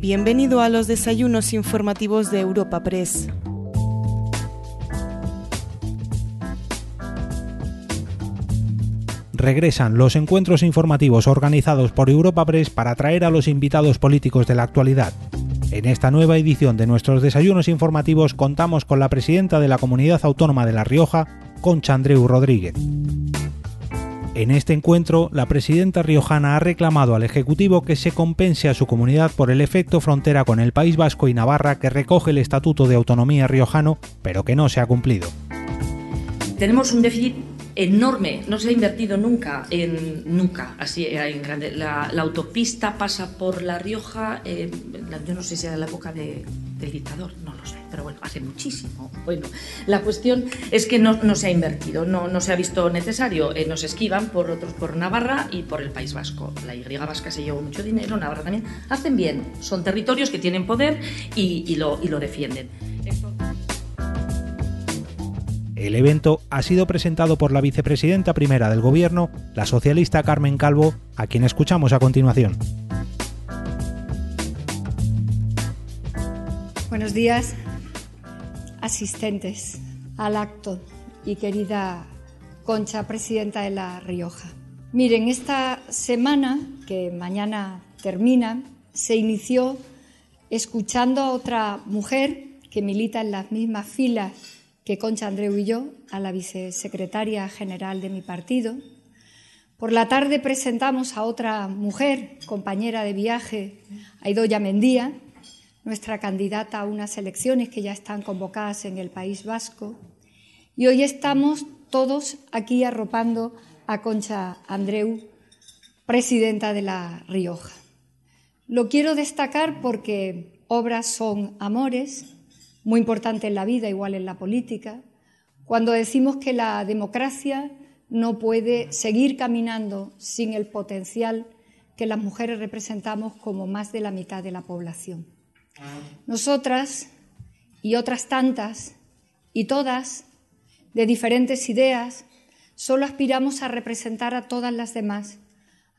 Bienvenido a los desayunos informativos de Europa Press. regresan los encuentros informativos organizados por Europa Press para atraer a los invitados políticos de la actualidad. En esta nueva edición de nuestros desayunos informativos contamos con la presidenta de la Comunidad Autónoma de La Rioja, Concha Andreu Rodríguez. En este encuentro, la presidenta riojana ha reclamado al Ejecutivo que se compense a su comunidad por el efecto frontera con el País Vasco y Navarra que recoge el Estatuto de Autonomía riojano, pero que no se ha cumplido. Tenemos un déficit enorme, no se ha invertido nunca, en, nunca, así en grande. La, autopista pasa por La Rioja, eh, yo no sé si era la época del dictador, no lo sé, pero bueno, hace muchísimo. Bueno, la cuestión es que no, se ha invertido, no, no se ha visto necesario, eh, nos esquivan por otros, por Navarra y por el País Vasco. La Y vasca se llevó mucho dinero, Navarra también, hacen bien, son territorios que tienen poder y, lo, y lo defienden. El evento ha sido presentado por la vicepresidenta primera del Gobierno, la socialista Carmen Calvo, a quien escuchamos a continuación. Buenos días, asistentes al acto y querida Concha, presidenta de La Rioja. Miren, esta semana, que mañana termina, se inició escuchando a otra mujer que milita en las mismas filas que Concha Andreu y yo, a la vicesecretaria general de mi partido. Por la tarde presentamos a otra mujer, compañera de viaje, a Idoya Mendía, nuestra candidata a unas elecciones que ya están convocadas en el País Vasco. Y hoy estamos todos aquí arropando a Concha Andreu, presidenta de La Rioja. Lo quiero destacar porque obras son amores, muy importante en la vida, igual en la política, cuando decimos que la democracia no puede seguir caminando sin el potencial que las mujeres representamos como más de la mitad de la población. Nosotras y otras tantas, y todas, de diferentes ideas, solo aspiramos a representar a todas las demás,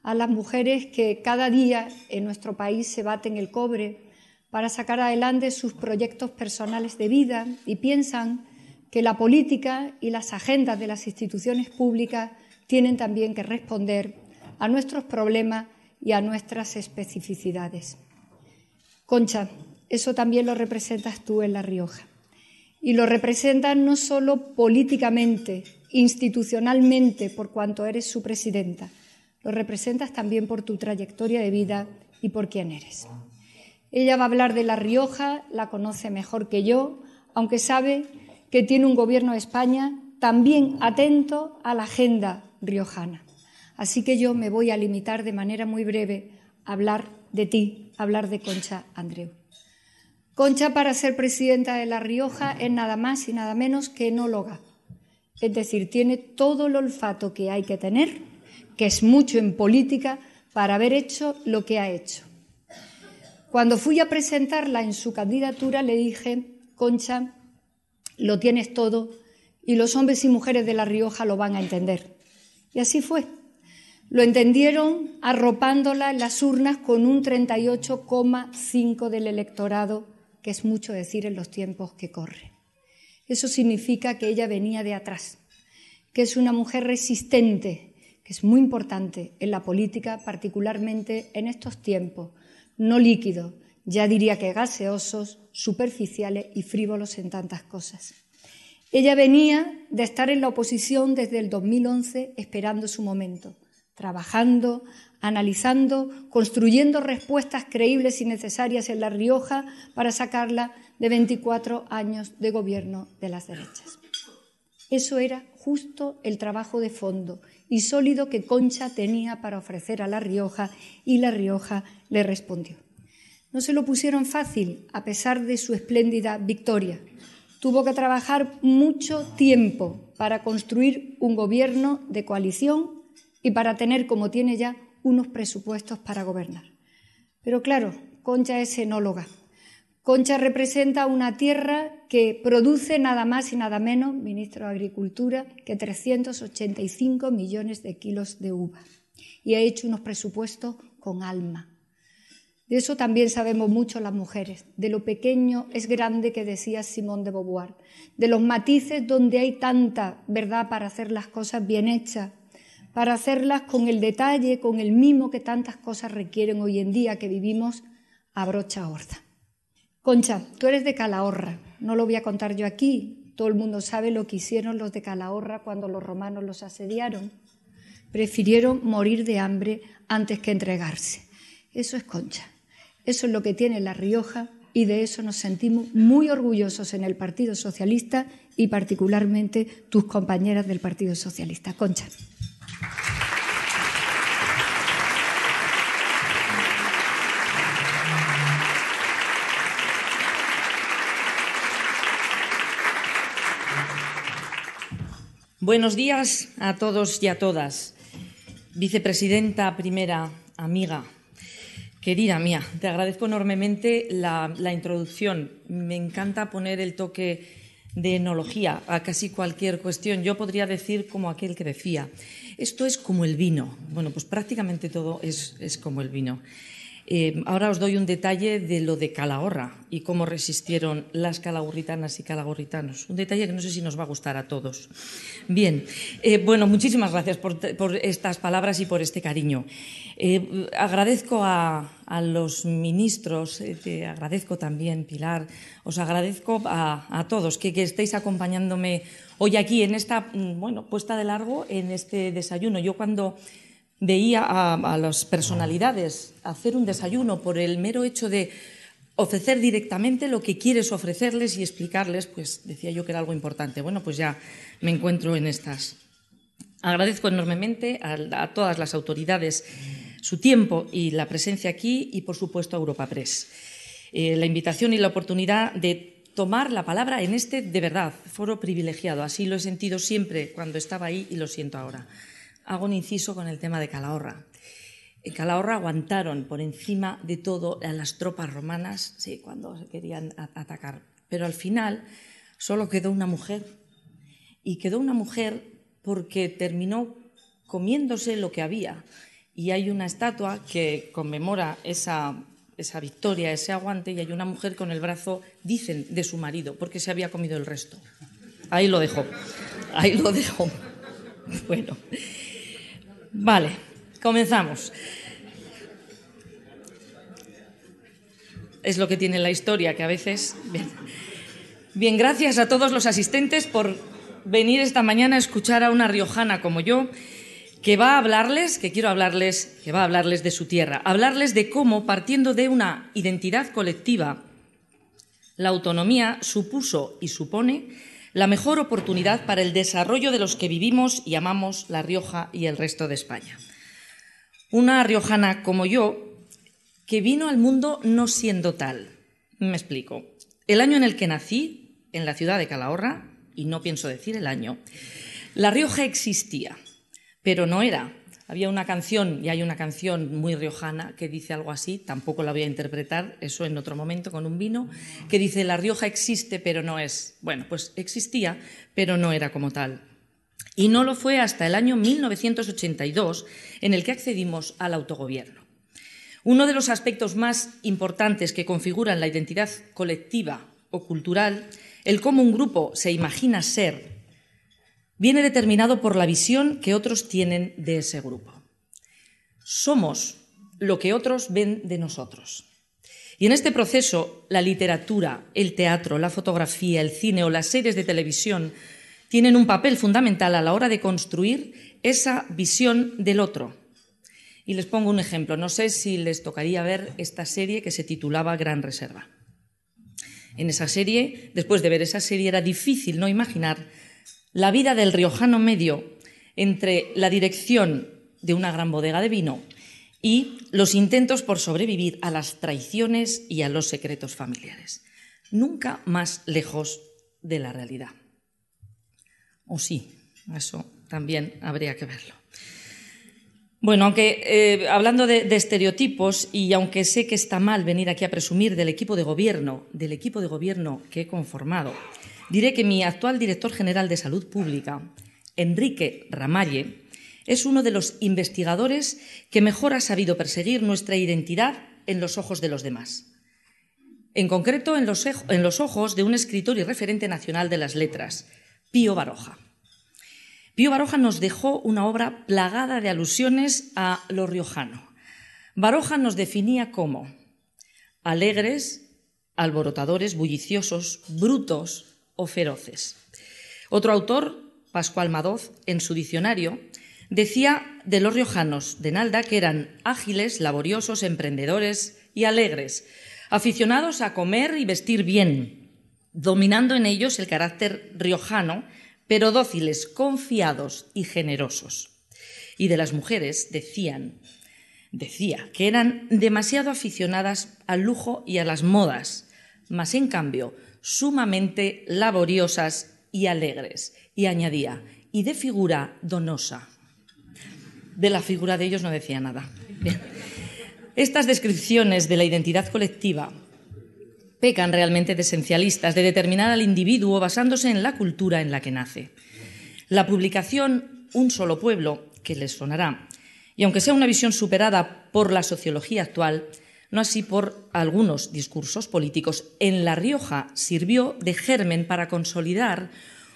a las mujeres que cada día en nuestro país se baten el cobre para sacar adelante sus proyectos personales de vida y piensan que la política y las agendas de las instituciones públicas tienen también que responder a nuestros problemas y a nuestras especificidades. Concha, eso también lo representas tú en La Rioja. Y lo representas no solo políticamente, institucionalmente, por cuanto eres su presidenta, lo representas también por tu trayectoria de vida y por quién eres. Ella va a hablar de La Rioja, la conoce mejor que yo, aunque sabe que tiene un gobierno de España también atento a la agenda riojana. Así que yo me voy a limitar de manera muy breve a hablar de ti, a hablar de Concha Andreu. Concha, para ser presidenta de La Rioja, es nada más y nada menos que enóloga. Es decir, tiene todo el olfato que hay que tener, que es mucho en política, para haber hecho lo que ha hecho. Cuando fui a presentarla en su candidatura le dije, Concha, lo tienes todo y los hombres y mujeres de La Rioja lo van a entender. Y así fue. Lo entendieron arropándola en las urnas con un 38,5 del electorado, que es mucho decir en los tiempos que corren. Eso significa que ella venía de atrás, que es una mujer resistente, que es muy importante en la política, particularmente en estos tiempos, no líquido, ya diría que gaseosos, superficiales y frívolos en tantas cosas. Ella venía de estar en la oposición desde el 2011 esperando su momento, trabajando, analizando, construyendo respuestas creíbles y necesarias en La Rioja para sacarla de 24 años de gobierno de las derechas. Eso era justo el trabajo de fondo y sólido que Concha tenía para ofrecer a La Rioja y La Rioja le respondió. No se lo pusieron fácil a pesar de su espléndida victoria. Tuvo que trabajar mucho tiempo para construir un gobierno de coalición y para tener, como tiene ya, unos presupuestos para gobernar. Pero claro, Concha es enóloga. Concha representa una tierra que produce nada más y nada menos, ministro de Agricultura, que 385 millones de kilos de uva. Y ha hecho unos presupuestos con alma. De eso también sabemos mucho las mujeres, de lo pequeño es grande que decía Simón de Beauvoir, de los matices donde hay tanta verdad para hacer las cosas bien hechas, para hacerlas con el detalle, con el mimo que tantas cosas requieren hoy en día que vivimos a brocha horda. Concha, tú eres de Calahorra, no lo voy a contar yo aquí, todo el mundo sabe lo que hicieron los de Calahorra cuando los romanos los asediaron. Prefirieron morir de hambre antes que entregarse. Eso es Concha. Eso es lo que tiene La Rioja y de eso nos sentimos muy orgullosos en el Partido Socialista y particularmente tus compañeras del Partido Socialista. Concha. Buenos días a todos y a todas. Vicepresidenta primera, amiga, Querida mía, te agradezco enormemente la, introducción. Me encanta poner el toque de enología a casi cualquier cuestión. Yo podría decir como aquel que decía, esto es como el vino. Bueno, pues prácticamente todo es, es como el vino. Eh, ahora os doy un detalle de lo de Calahorra y cómo resistieron las calahorritanas y calahorritanos. Un detalle que no sé si nos va a gustar a todos. Bien, eh, bueno, muchísimas gracias por, estas palabras y por este cariño. Eh, agradezco a, los ministros, agradezco también, Pilar, os agradezco a, todos que, que estéis acompañándome hoy aquí en esta, mm, bueno, puesta de largo en este desayuno. Yo cuando veía a, las personalidades hacer un desayuno por el mero hecho de ofrecer directamente lo que quieres ofrecerles y explicarles, pues decía yo que era algo importante. Bueno, pues ya me encuentro en estas. Agradezco enormemente a, todas las autoridades su tiempo y la presencia aquí y, por supuesto, a Europa Press. Eh, la invitación y la oportunidad de tomar la palabra en este, de verdad, foro privilegiado. Así lo he sentido siempre cuando estaba ahí y lo siento ahora hago un inciso con el tema de Calahorra. En Calahorra aguantaron por encima de todo a las tropas romanas, sí, cuando se querían atacar. Pero al final solo quedó una mujer. Y quedó una mujer porque terminó comiéndose lo que había. Y hay una estatua que conmemora esa, esa victoria, ese aguante, y hay una mujer con el brazo, dicen, de su marido, porque se había comido el resto. Ahí lo dejo. Ahí lo dejo. Bueno. Vale, comenzamos. Es lo que tiene la historia, que a veces... Bien. gracias a todos los asistentes por venir esta mañana a escuchar a una riojana como yo, que va a hablarles, que quiero hablarles, que va a hablarles de su tierra, hablarles de cómo, partiendo de una identidad colectiva, la autonomía supuso y supone la mejor oportunidad para el desarrollo de los que vivimos y amamos La Rioja y el resto de España. Una riojana como yo, que vino al mundo no siendo tal. Me explico. El año en el que nací, en la ciudad de Calahorra, y no pienso decir el año, La Rioja existía, pero no era había una canción, y hay una canción muy riojana que dice algo así, tampoco la voy a interpretar, eso en otro momento con un vino, que dice, La Rioja existe, pero no es. Bueno, pues existía, pero no era como tal. Y no lo fue hasta el año 1982, en el que accedimos al autogobierno. Uno de los aspectos más importantes que configuran la identidad colectiva o cultural, el cómo un grupo se imagina ser viene determinado por la visión que otros tienen de ese grupo. Somos lo que otros ven de nosotros. Y en este proceso, la literatura, el teatro, la fotografía, el cine o las series de televisión tienen un papel fundamental a la hora de construir esa visión del otro. Y les pongo un ejemplo. No sé si les tocaría ver esta serie que se titulaba Gran Reserva. En esa serie, después de ver esa serie, era difícil no imaginar la vida del riojano medio entre la dirección de una gran bodega de vino y los intentos por sobrevivir a las traiciones y a los secretos familiares. Nunca más lejos de la realidad. O sí, eso también habría que verlo. Bueno, aunque eh, hablando de, de, estereotipos y aunque sé que está mal venir aquí a presumir del equipo de gobierno, del equipo de gobierno que he conformado, diré que mi actual director general de Salud Pública, Enrique Ramalle, es uno de los investigadores que mejor ha sabido perseguir nuestra identidad en los ojos de los demás. En concreto, en los, en los ojos de un escritor y referente nacional de las letras, Pío Baroja. Pío Baroja nos dejó una obra plagada de alusiones a lo riojano. Baroja nos definía como alegres, alborotadores, bulliciosos, brutos o feroces. Otro autor, Pascual Madoz, en su diccionario, decía de los riojanos de Nalda que eran ágiles, laboriosos, emprendedores y alegres, aficionados a comer y vestir bien, dominando en ellos el carácter riojano, pero dóciles, confiados y generosos. Y de las mujeres decían, decía que eran demasiado aficionadas al lujo y a las modas, mas en cambio sumamente laboriosas y alegres. Y añadía, y de figura donosa. De la figura de ellos no decía nada. Estas descripciones de la identidad colectiva pecan realmente de esencialistas, de determinar al individuo basándose en la cultura en la que nace. La publicación Un solo pueblo, que les sonará, y aunque sea una visión superada por la sociología actual, no así por algunos discursos políticos, en La Rioja sirvió de germen para consolidar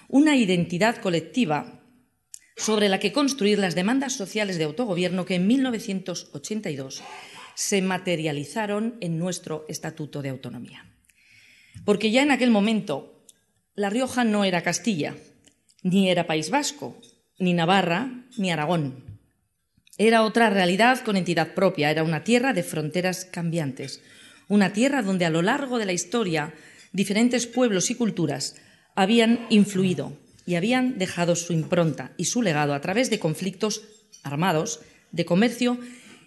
una identidad colectiva sobre la que construir las demandas sociales de autogobierno que en 1982 se materializaron en nuestro Estatuto de Autonomía. Porque ya en aquel momento La Rioja no era Castilla, ni era País Vasco, ni Navarra, ni Aragón. Era otra realidad con entidad propia, era una tierra de fronteras cambiantes, una tierra donde a lo largo de la historia diferentes pueblos y culturas habían influido y habían dejado su impronta y su legado a través de conflictos armados, de comercio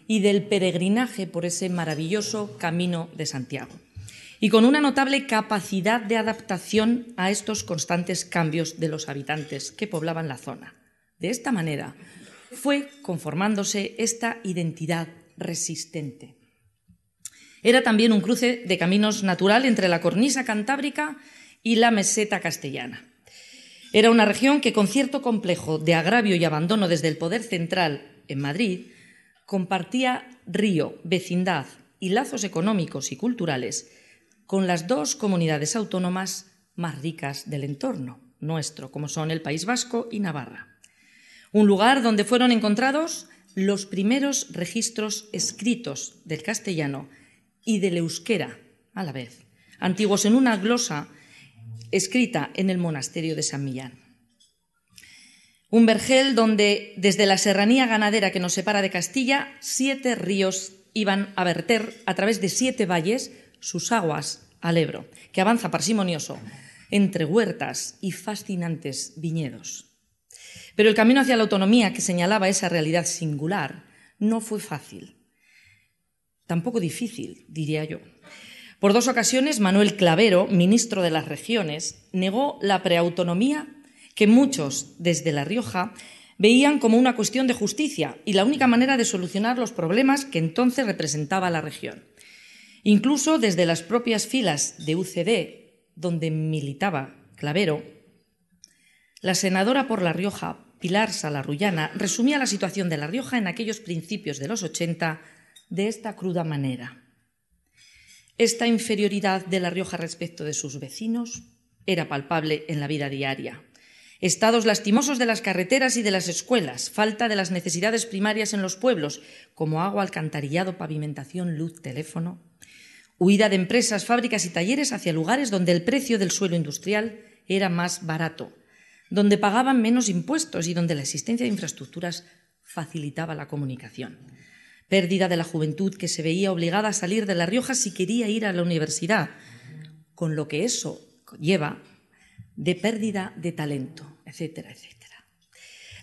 y del peregrinaje por ese maravilloso camino de Santiago. Y con una notable capacidad de adaptación a estos constantes cambios de los habitantes que poblaban la zona. De esta manera fue conformándose esta identidad resistente. Era también un cruce de caminos natural entre la cornisa cantábrica y la meseta castellana. Era una región que, con cierto complejo de agravio y abandono desde el poder central en Madrid, compartía río, vecindad y lazos económicos y culturales con las dos comunidades autónomas más ricas del entorno nuestro, como son el País Vasco y Navarra. Un lugar donde fueron encontrados los primeros registros escritos del castellano y del euskera a la vez, antiguos en una glosa escrita en el monasterio de San Millán. Un vergel donde, desde la serranía ganadera que nos separa de Castilla, siete ríos iban a verter a través de siete valles sus aguas al Ebro, que avanza parsimonioso entre huertas y fascinantes viñedos. Pero el camino hacia la autonomía que señalaba esa realidad singular no fue fácil, tampoco difícil, diría yo. Por dos ocasiones, Manuel Clavero, ministro de las Regiones, negó la preautonomía que muchos desde La Rioja veían como una cuestión de justicia y la única manera de solucionar los problemas que entonces representaba la región. Incluso desde las propias filas de UCD, donde militaba Clavero, la senadora por La Rioja, Pilar Salarrullana, resumía la situación de La Rioja en aquellos principios de los 80 de esta cruda manera. Esta inferioridad de La Rioja respecto de sus vecinos era palpable en la vida diaria. Estados lastimosos de las carreteras y de las escuelas, falta de las necesidades primarias en los pueblos, como agua, alcantarillado, pavimentación, luz, teléfono, huida de empresas, fábricas y talleres hacia lugares donde el precio del suelo industrial era más barato, donde pagaban menos impuestos y donde la existencia de infraestructuras facilitaba la comunicación pérdida de la juventud que se veía obligada a salir de La Rioja si quería ir a la universidad, con lo que eso lleva de pérdida de talento, etcétera, etcétera.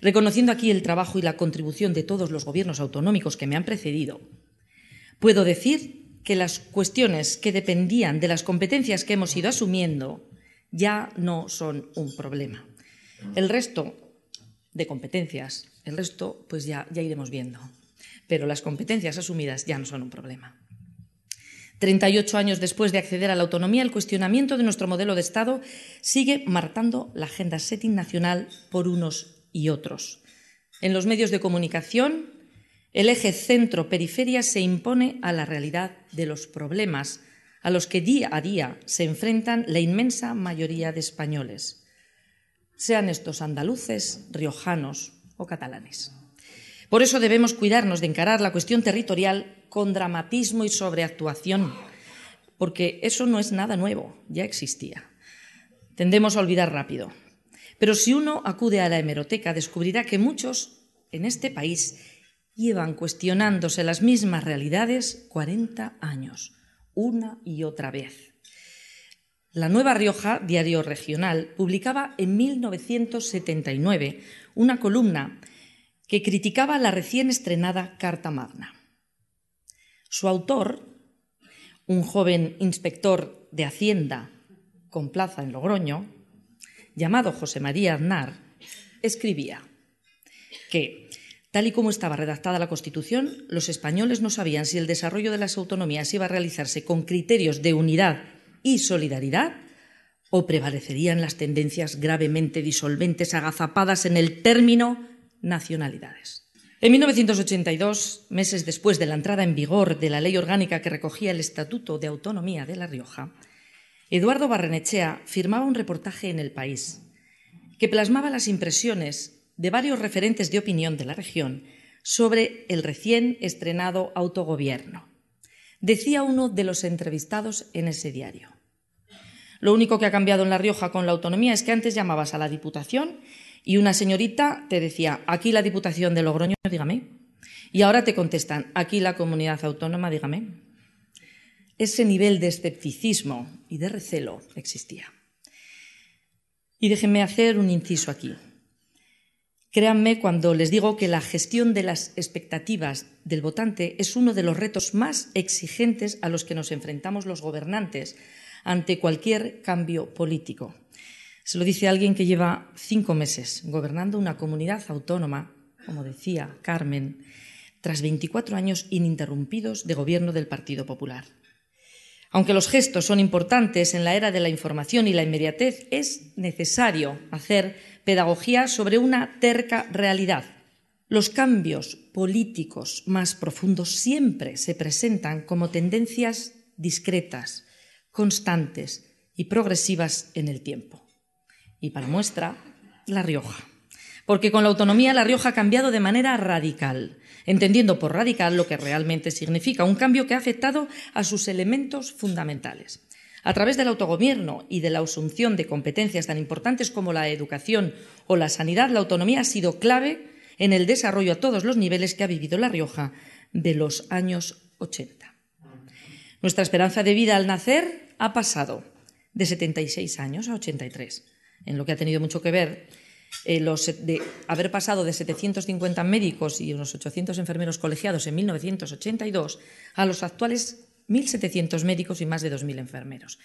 Reconociendo aquí el trabajo y la contribución de todos los gobiernos autonómicos que me han precedido, puedo decir que las cuestiones que dependían de las competencias que hemos ido asumiendo ya no son un problema. El resto de competencias, el resto pues ya, iremos viendo pero las competencias asumidas ya no son un problema. 38 años después de acceder a la autonomía, el cuestionamiento de nuestro modelo de Estado sigue marcando la agenda setting nacional por unos y otros. En los medios de comunicación, El eje centro-periferia se impone a la realidad de los problemas a los que día a día se enfrentan la inmensa mayoría de españoles, sean estos andaluces, riojanos o catalanes. Por eso debemos cuidarnos de encarar la cuestión territorial con dramatismo y sobreactuación, porque eso no es nada nuevo, ya existía. Tendemos a olvidar rápido. Pero si uno acude a la hemeroteca, descubrirá que muchos en este país llevan cuestionándose las mismas realidades 40 años, una y otra vez. La Nueva Rioja, diario regional, publicaba en 1979 una columna que criticaba la recién estrenada Carta Magna. Su autor, un joven inspector de Hacienda con plaza en Logroño, llamado José María Aznar, escribía que, tal y como estaba redactada la Constitución, los españoles no sabían si el desarrollo de las autonomías iba a realizarse con criterios de unidad y solidaridad o prevalecerían las tendencias gravemente disolventes agazapadas en el término nacionalidades. En 1982, meses después de la entrada en vigor de la ley orgánica que recogía el Estatuto de Autonomía de La Rioja, Eduardo Barrenechea firmaba un reportaje en El País que plasmaba las impresiones de varios referentes de opinión de la región sobre el recién estrenado autogobierno. Decía uno de los entrevistados en ese diario. Lo único que ha cambiado en La Rioja con la autonomía es que antes llamabas a la Diputación y una señorita te decía, aquí la Diputación de Logroño, dígame. Y ahora te contestan, aquí la comunidad autónoma, dígame. Ese nivel de escepticismo y de recelo existía. Y déjenme hacer un inciso aquí. Créanme cuando les digo que la gestión de las expectativas del votante es uno de los retos más exigentes a los que nos enfrentamos los gobernantes ante cualquier cambio político. Se lo dice alguien que lleva cinco meses gobernando una comunidad autónoma, como decía Carmen, tras 24 años ininterrumpidos de gobierno del Partido Popular. Aunque los gestos son importantes en la era de la información y la inmediatez, es necesario hacer pedagogía sobre una terca realidad. Los cambios políticos más profundos siempre se presentan como tendencias discretas, constantes y progresivas en el tiempo. Y para muestra, La Rioja. Porque con la autonomía La Rioja ha cambiado de manera radical, entendiendo por radical lo que realmente significa, un cambio que ha afectado a sus elementos fundamentales. A través del autogobierno y de la asunción de competencias tan importantes como la educación o la sanidad, la autonomía ha sido clave en el desarrollo a todos los niveles que ha vivido La Rioja de los años 80. Nuestra esperanza de vida al nacer ha pasado de 76 años a 83 en lo que ha tenido mucho que ver eh, de haber pasado de 750 médicos y unos 800 enfermeros colegiados en 1982 a los actuales 1.700 médicos y más de 2.000 enfermeros.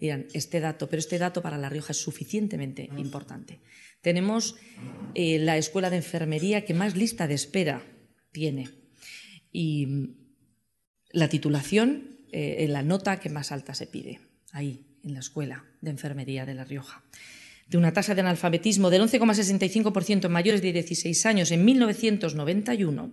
Dirán, este dato, pero este dato para La Rioja es suficientemente importante. Tenemos eh, la escuela de enfermería que más lista de espera tiene y la titulación, eh, en la nota que más alta se pide, ahí, en la escuela de enfermería de La Rioja de una tasa de analfabetismo del 11,65% en mayores de 16 años en 1991,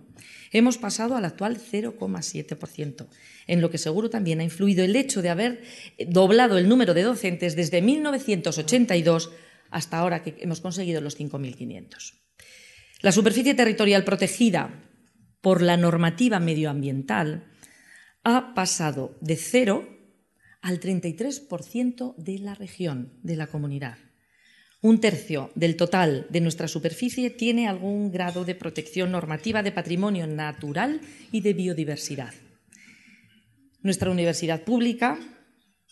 hemos pasado al actual 0,7%, en lo que seguro también ha influido el hecho de haber doblado el número de docentes desde 1982 hasta ahora que hemos conseguido los 5.500. La superficie territorial protegida por la normativa medioambiental ha pasado de cero al 33% de la región, de la comunidad. Un tercio del total de nuestra superficie tiene algún grado de protección normativa de patrimonio natural y de biodiversidad. Nuestra universidad pública,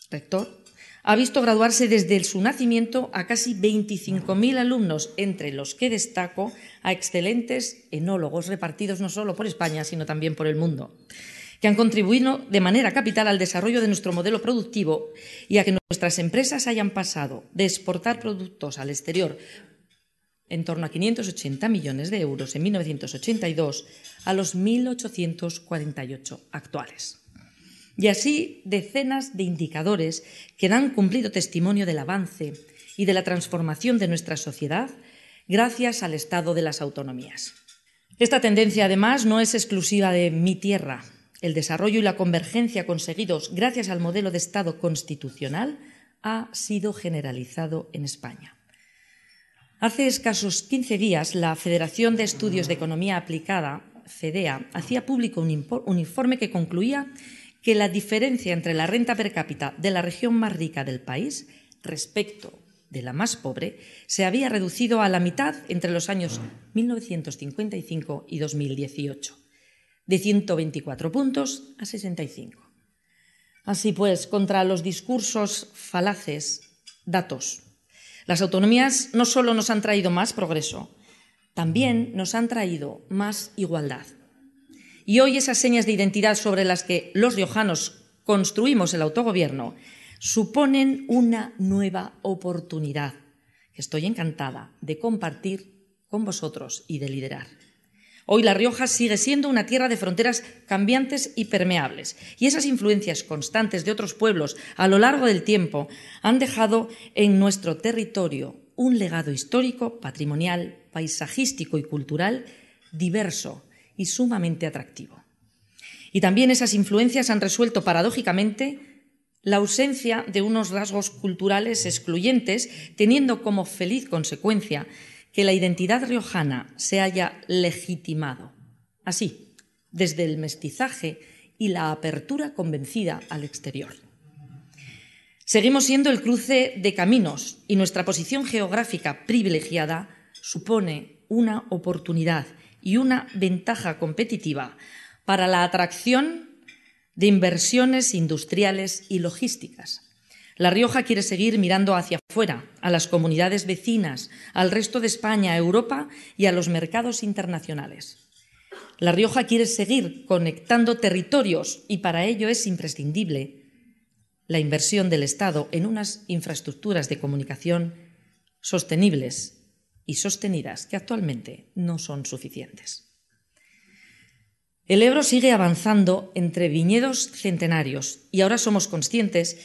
rector, ha visto graduarse desde su nacimiento a casi 25.000 alumnos, entre los que destaco a excelentes enólogos repartidos no solo por España, sino también por el mundo que han contribuido de manera capital al desarrollo de nuestro modelo productivo y a que nuestras empresas hayan pasado de exportar productos al exterior en torno a 580 millones de euros en 1982 a los 1.848 actuales. Y así decenas de indicadores que dan cumplido testimonio del avance y de la transformación de nuestra sociedad gracias al Estado de las autonomías. Esta tendencia, además, no es exclusiva de mi tierra. El desarrollo y la convergencia conseguidos gracias al modelo de Estado constitucional ha sido generalizado en España. Hace escasos 15 días, la Federación de Estudios de Economía Aplicada, FEDEA, hacía público un informe que concluía que la diferencia entre la renta per cápita de la región más rica del país respecto de la más pobre se había reducido a la mitad entre los años 1955 y 2018, de 124 puntos a 65. Así pues, contra los discursos falaces, datos. Las autonomías no solo nos han traído más progreso, también nos han traído más igualdad. Y hoy esas señas de identidad sobre las que los riojanos construimos el autogobierno suponen una nueva oportunidad que estoy encantada de compartir con vosotros y de liderar. Hoy La Rioja sigue siendo una tierra de fronteras cambiantes y permeables, y esas influencias constantes de otros pueblos a lo largo del tiempo han dejado en nuestro territorio un legado histórico, patrimonial, paisajístico y cultural diverso y sumamente atractivo. Y también esas influencias han resuelto paradójicamente la ausencia de unos rasgos culturales excluyentes, teniendo como feliz consecuencia que la identidad riojana se haya legitimado. Así, desde el mestizaje y la apertura convencida al exterior. Seguimos siendo el cruce de caminos y nuestra posición geográfica privilegiada supone una oportunidad y una ventaja competitiva para la atracción de inversiones industriales y logísticas. La Rioja quiere seguir mirando hacia afuera, a las comunidades vecinas, al resto de España, a Europa y a los mercados internacionales. La Rioja quiere seguir conectando territorios y para ello es imprescindible la inversión del Estado en unas infraestructuras de comunicación sostenibles y sostenidas que actualmente no son suficientes. El Ebro sigue avanzando entre viñedos centenarios y ahora somos conscientes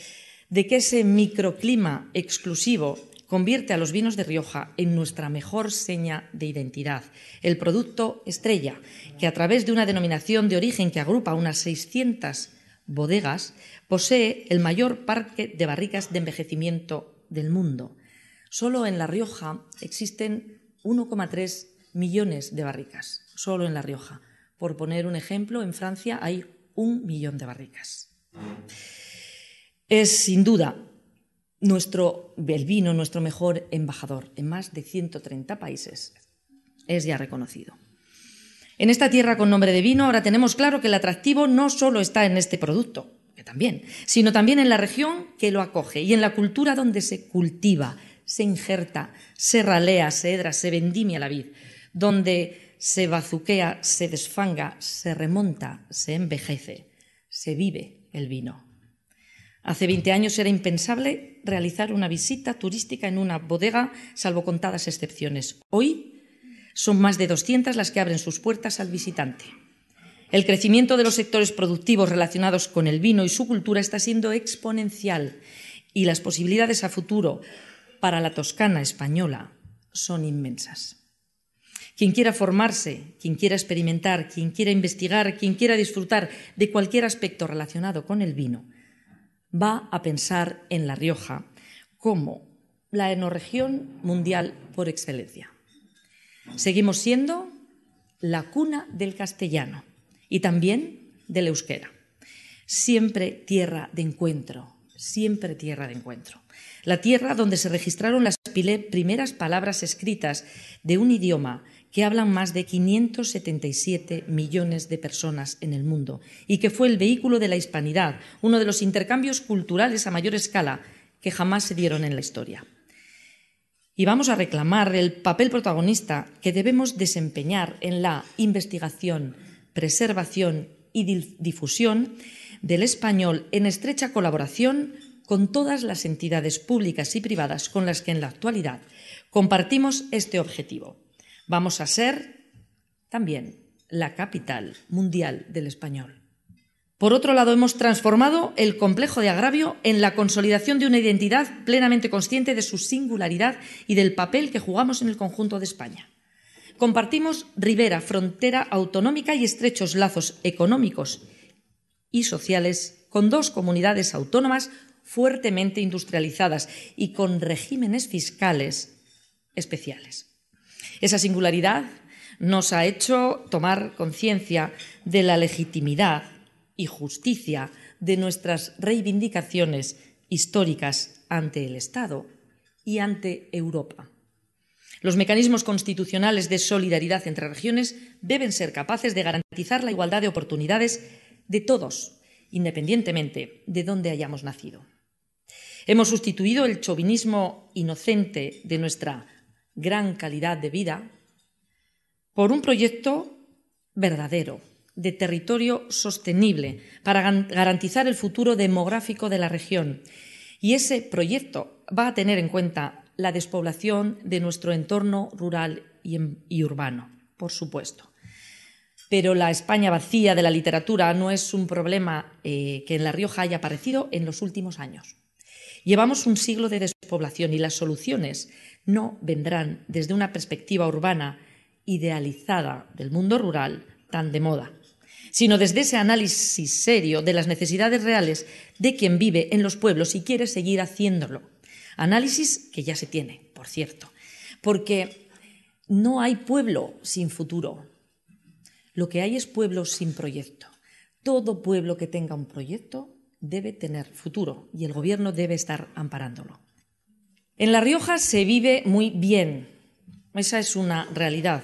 de que ese microclima exclusivo convierte a los vinos de Rioja en nuestra mejor seña de identidad, el producto estrella, que a través de una denominación de origen que agrupa unas 600 bodegas, posee el mayor parque de barricas de envejecimiento del mundo. Solo en La Rioja existen 1,3 millones de barricas, solo en La Rioja por poner un ejemplo, en Francia hay un millón de barricas. Es sin duda nuestro, el vino nuestro mejor embajador en más de 130 países. Es ya reconocido. En esta tierra con nombre de vino ahora tenemos claro que el atractivo no solo está en este producto, que también, sino también en la región que lo acoge y en la cultura donde se cultiva, se injerta, se ralea, se edra, se vendimia la vid, donde se bazuquea, se desfanga, se remonta, se envejece, se vive el vino. Hace 20 años era impensable realizar una visita turística en una bodega, salvo contadas excepciones. Hoy son más de 200 las que abren sus puertas al visitante. El crecimiento de los sectores productivos relacionados con el vino y su cultura está siendo exponencial y las posibilidades a futuro para la Toscana española son inmensas. Quien quiera formarse, quien quiera experimentar, quien quiera investigar, quien quiera disfrutar de cualquier aspecto relacionado con el vino, va a pensar en La Rioja como la enorregión mundial por excelencia. Seguimos siendo la cuna del castellano y también del euskera. Siempre tierra de encuentro, siempre tierra de encuentro. La tierra donde se registraron las primeras palabras escritas de un idioma que hablan más de 577 millones de personas en el mundo y que fue el vehículo de la hispanidad, uno de los intercambios culturales a mayor escala que jamás se dieron en la historia. Y vamos a reclamar el papel protagonista que debemos desempeñar en la investigación, preservación y difusión del español en estrecha colaboración con todas las entidades públicas y privadas con las que en la actualidad compartimos este objetivo Vamos a ser también la capital mundial del español. Por otro lado, hemos transformado el complejo de agravio en la consolidación de una identidad plenamente consciente de su singularidad y del papel que jugamos en el conjunto de España. Compartimos ribera, frontera autonómica y estrechos lazos económicos y sociales con dos comunidades autónomas fuertemente industrializadas y con regímenes fiscales especiales. Esa singularidad nos ha hecho tomar conciencia de la legitimidad y justicia de nuestras reivindicaciones históricas ante el Estado y ante Europa. Los mecanismos constitucionales de solidaridad entre regiones deben ser capaces de garantizar la igualdad de oportunidades de todos, independientemente de dónde hayamos nacido. Hemos sustituido el chauvinismo inocente de nuestra gran calidad de vida por un proyecto verdadero, de territorio sostenible, para garantizar el futuro demográfico de la región. Y ese proyecto va a tener en cuenta la despoblación de nuestro entorno rural y, urbano, por supuesto. Pero la España vacía de la literatura no es un problema eh, que en La Rioja haya aparecido en los últimos años. Llevamos un siglo de despoblación y las soluciones no vendrán desde una perspectiva urbana idealizada del mundo rural tan de moda, sino desde ese análisis serio de las necesidades reales de quien vive en los pueblos y quiere seguir haciéndolo. Análisis que ya se tiene, por cierto, porque no hay pueblo sin futuro. Lo que hay es pueblo sin proyecto. Todo pueblo que tenga un proyecto debe tener futuro y el Gobierno debe estar amparándolo. En La Rioja se vive muy bien. Esa es una realidad.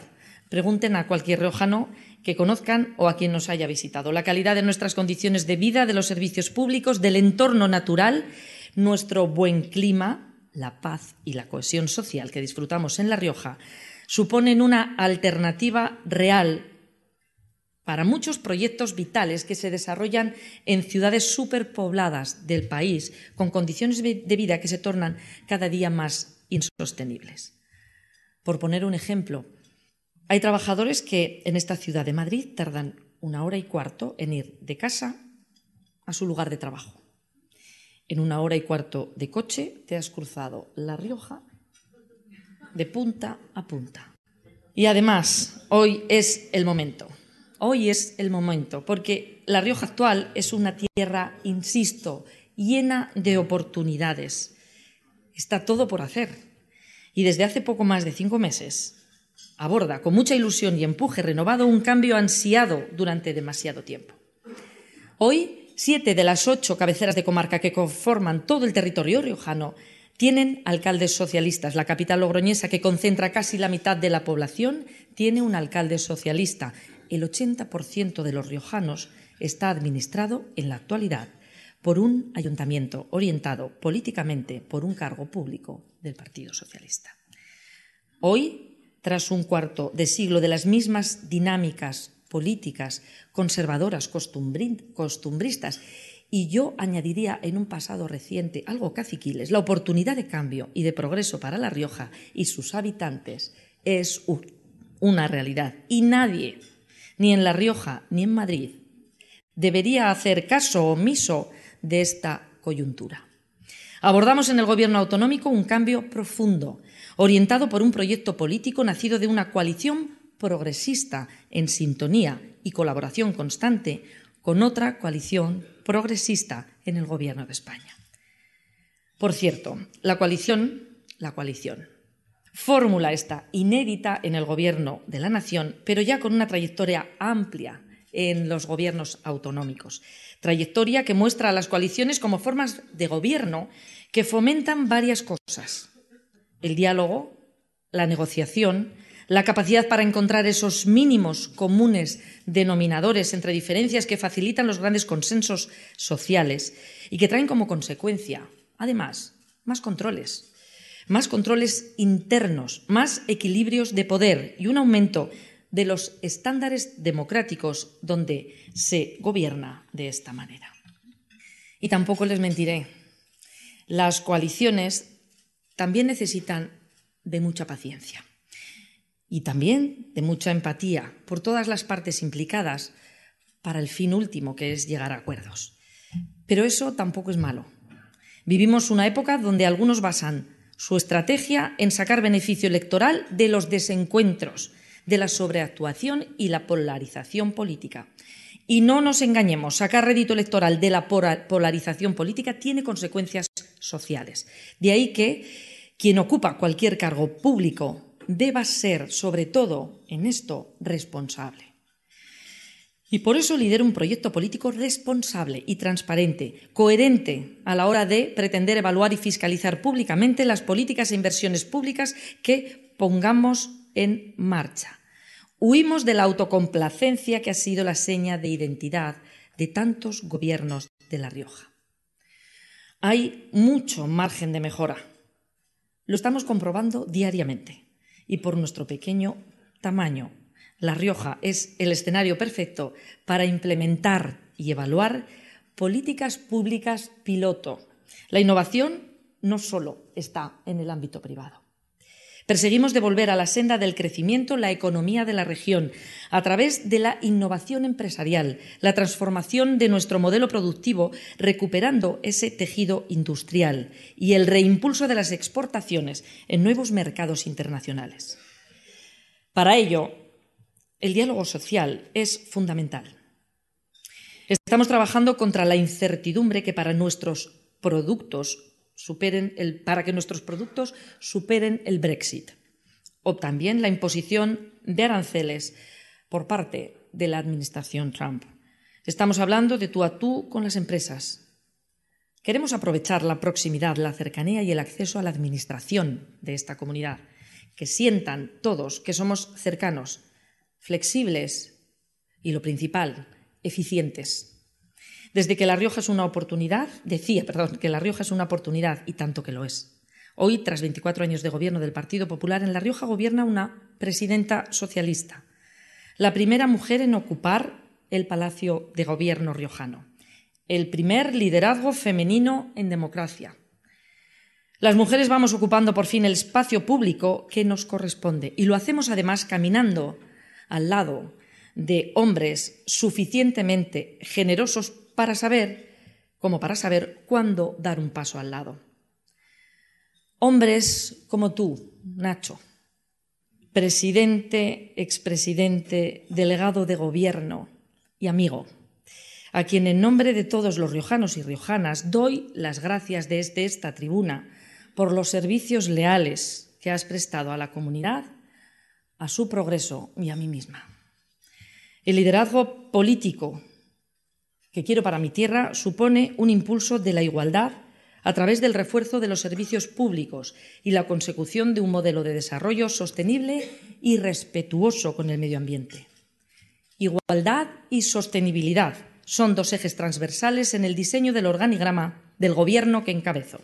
Pregunten a cualquier riojano que conozcan o a quien nos haya visitado. La calidad de nuestras condiciones de vida, de los servicios públicos, del entorno natural, nuestro buen clima, la paz y la cohesión social que disfrutamos en La Rioja, suponen una alternativa real para muchos proyectos vitales que se desarrollan en ciudades superpobladas del país, con condiciones de vida que se tornan cada día más insostenibles. Por poner un ejemplo, hay trabajadores que en esta ciudad de Madrid tardan una hora y cuarto en ir de casa a su lugar de trabajo. En una hora y cuarto de coche te has cruzado La Rioja de punta a punta. Y además, hoy es el momento Hoy es el momento, porque La Rioja actual es una tierra, insisto, llena de oportunidades. Está todo por hacer. Y desde hace poco más de cinco meses aborda con mucha ilusión y empuje renovado un cambio ansiado durante demasiado tiempo. Hoy, siete de las ocho cabeceras de comarca que conforman todo el territorio riojano tienen alcaldes socialistas. La capital logroñesa, que concentra casi la mitad de la población, tiene un alcalde socialista el 80% de los riojanos está administrado en la actualidad por un ayuntamiento orientado políticamente por un cargo público del Partido Socialista. Hoy, tras un cuarto de siglo de las mismas dinámicas políticas conservadoras, costumbristas, y yo añadiría en un pasado reciente algo caciquiles, la oportunidad de cambio y de progreso para La Rioja y sus habitantes es una realidad. Y nadie ni en La Rioja ni en Madrid, debería hacer caso omiso de esta coyuntura. Abordamos en el Gobierno autonómico un cambio profundo, orientado por un proyecto político nacido de una coalición progresista en sintonía y colaboración constante con otra coalición progresista en el Gobierno de España. Por cierto, la coalición, la coalición fórmula esta inédita en el gobierno de la nación, pero ya con una trayectoria amplia en los gobiernos autonómicos. Trayectoria que muestra a las coaliciones como formas de gobierno que fomentan varias cosas. El diálogo, la negociación, la capacidad para encontrar esos mínimos comunes denominadores entre diferencias que facilitan los grandes consensos sociales y que traen como consecuencia, además, más controles, más controles internos, más equilibrios de poder y un aumento de los estándares democráticos donde se gobierna de esta manera. Y tampoco les mentiré, las coaliciones también necesitan de mucha paciencia y también de mucha empatía por todas las partes implicadas para el fin último, que es llegar a acuerdos. Pero eso tampoco es malo. Vivimos una época donde algunos basan su estrategia en sacar beneficio electoral de los desencuentros, de la sobreactuación y la polarización política. Y no nos engañemos, sacar rédito electoral de la polarización política tiene consecuencias sociales. De ahí que quien ocupa cualquier cargo público deba ser, sobre todo en esto, responsable. Y por eso lidera un proyecto político responsable y transparente, coherente a la hora de pretender evaluar y fiscalizar públicamente las políticas e inversiones públicas que pongamos en marcha. Huimos de la autocomplacencia que ha sido la seña de identidad de tantos gobiernos de La Rioja. Hay mucho margen de mejora. Lo estamos comprobando diariamente y por nuestro pequeño tamaño la Rioja es el escenario perfecto para implementar y evaluar políticas públicas piloto. La innovación no solo está en el ámbito privado. Perseguimos devolver a la senda del crecimiento la economía de la región a través de la innovación empresarial, la transformación de nuestro modelo productivo, recuperando ese tejido industrial y el reimpulso de las exportaciones en nuevos mercados internacionales. Para ello, el diálogo social es fundamental. Estamos trabajando contra la incertidumbre que para nuestros productos superen el, para que nuestros productos superen el Brexit o también la imposición de aranceles por parte de la administración Trump. Estamos hablando de tú a tú con las empresas. Queremos aprovechar la proximidad, la cercanía y el acceso a la administración de esta comunidad, que sientan todos que somos cercanos flexibles y, lo principal, eficientes. Desde que La Rioja es una oportunidad, decía, perdón, que La Rioja es una oportunidad y tanto que lo es. Hoy, tras 24 años de gobierno del Partido Popular, en La Rioja gobierna una presidenta socialista, la primera mujer en ocupar el Palacio de Gobierno riojano, el primer liderazgo femenino en democracia. Las mujeres vamos ocupando por fin el espacio público que nos corresponde y lo hacemos además caminando al lado de hombres suficientemente generosos para saber, como para saber cuándo dar un paso al lado. Hombres como tú, Nacho, presidente, expresidente, delegado de gobierno y amigo, a quien en nombre de todos los riojanos y riojanas doy las gracias desde esta tribuna por los servicios leales que has prestado a la comunidad a su progreso y a mí misma. El liderazgo político que quiero para mi tierra supone un impulso de la igualdad a través del refuerzo de los servicios públicos y la consecución de un modelo de desarrollo sostenible y respetuoso con el medio ambiente. Igualdad y sostenibilidad son dos ejes transversales en el diseño del organigrama del Gobierno que encabezo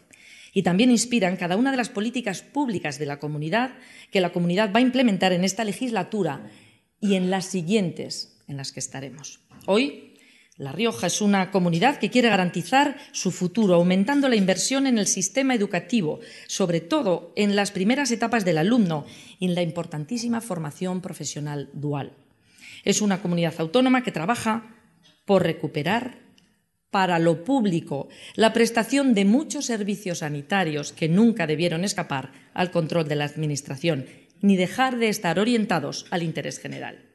y también inspiran cada una de las políticas públicas de la comunidad que la comunidad va a implementar en esta legislatura y en las siguientes en las que estaremos. Hoy, La Rioja es una comunidad que quiere garantizar su futuro, aumentando la inversión en el sistema educativo, sobre todo en las primeras etapas del alumno y en la importantísima formación profesional dual. Es una comunidad autónoma que trabaja por recuperar para lo público la prestación de muchos servicios sanitarios que nunca debieron escapar al control de la Administración, ni dejar de estar orientados al interés general.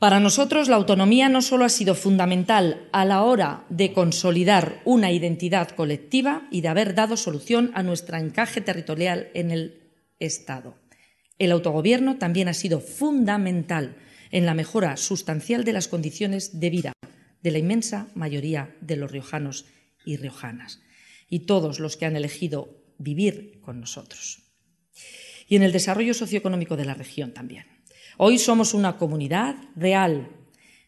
Para nosotros la autonomía no solo ha sido fundamental a la hora de consolidar una identidad colectiva y de haber dado solución a nuestro encaje territorial en el Estado. El autogobierno también ha sido fundamental en la mejora sustancial de las condiciones de vida de la inmensa mayoría de los riojanos y riojanas y todos los que han elegido vivir con nosotros. Y en el desarrollo socioeconómico de la región también. Hoy somos una comunidad real,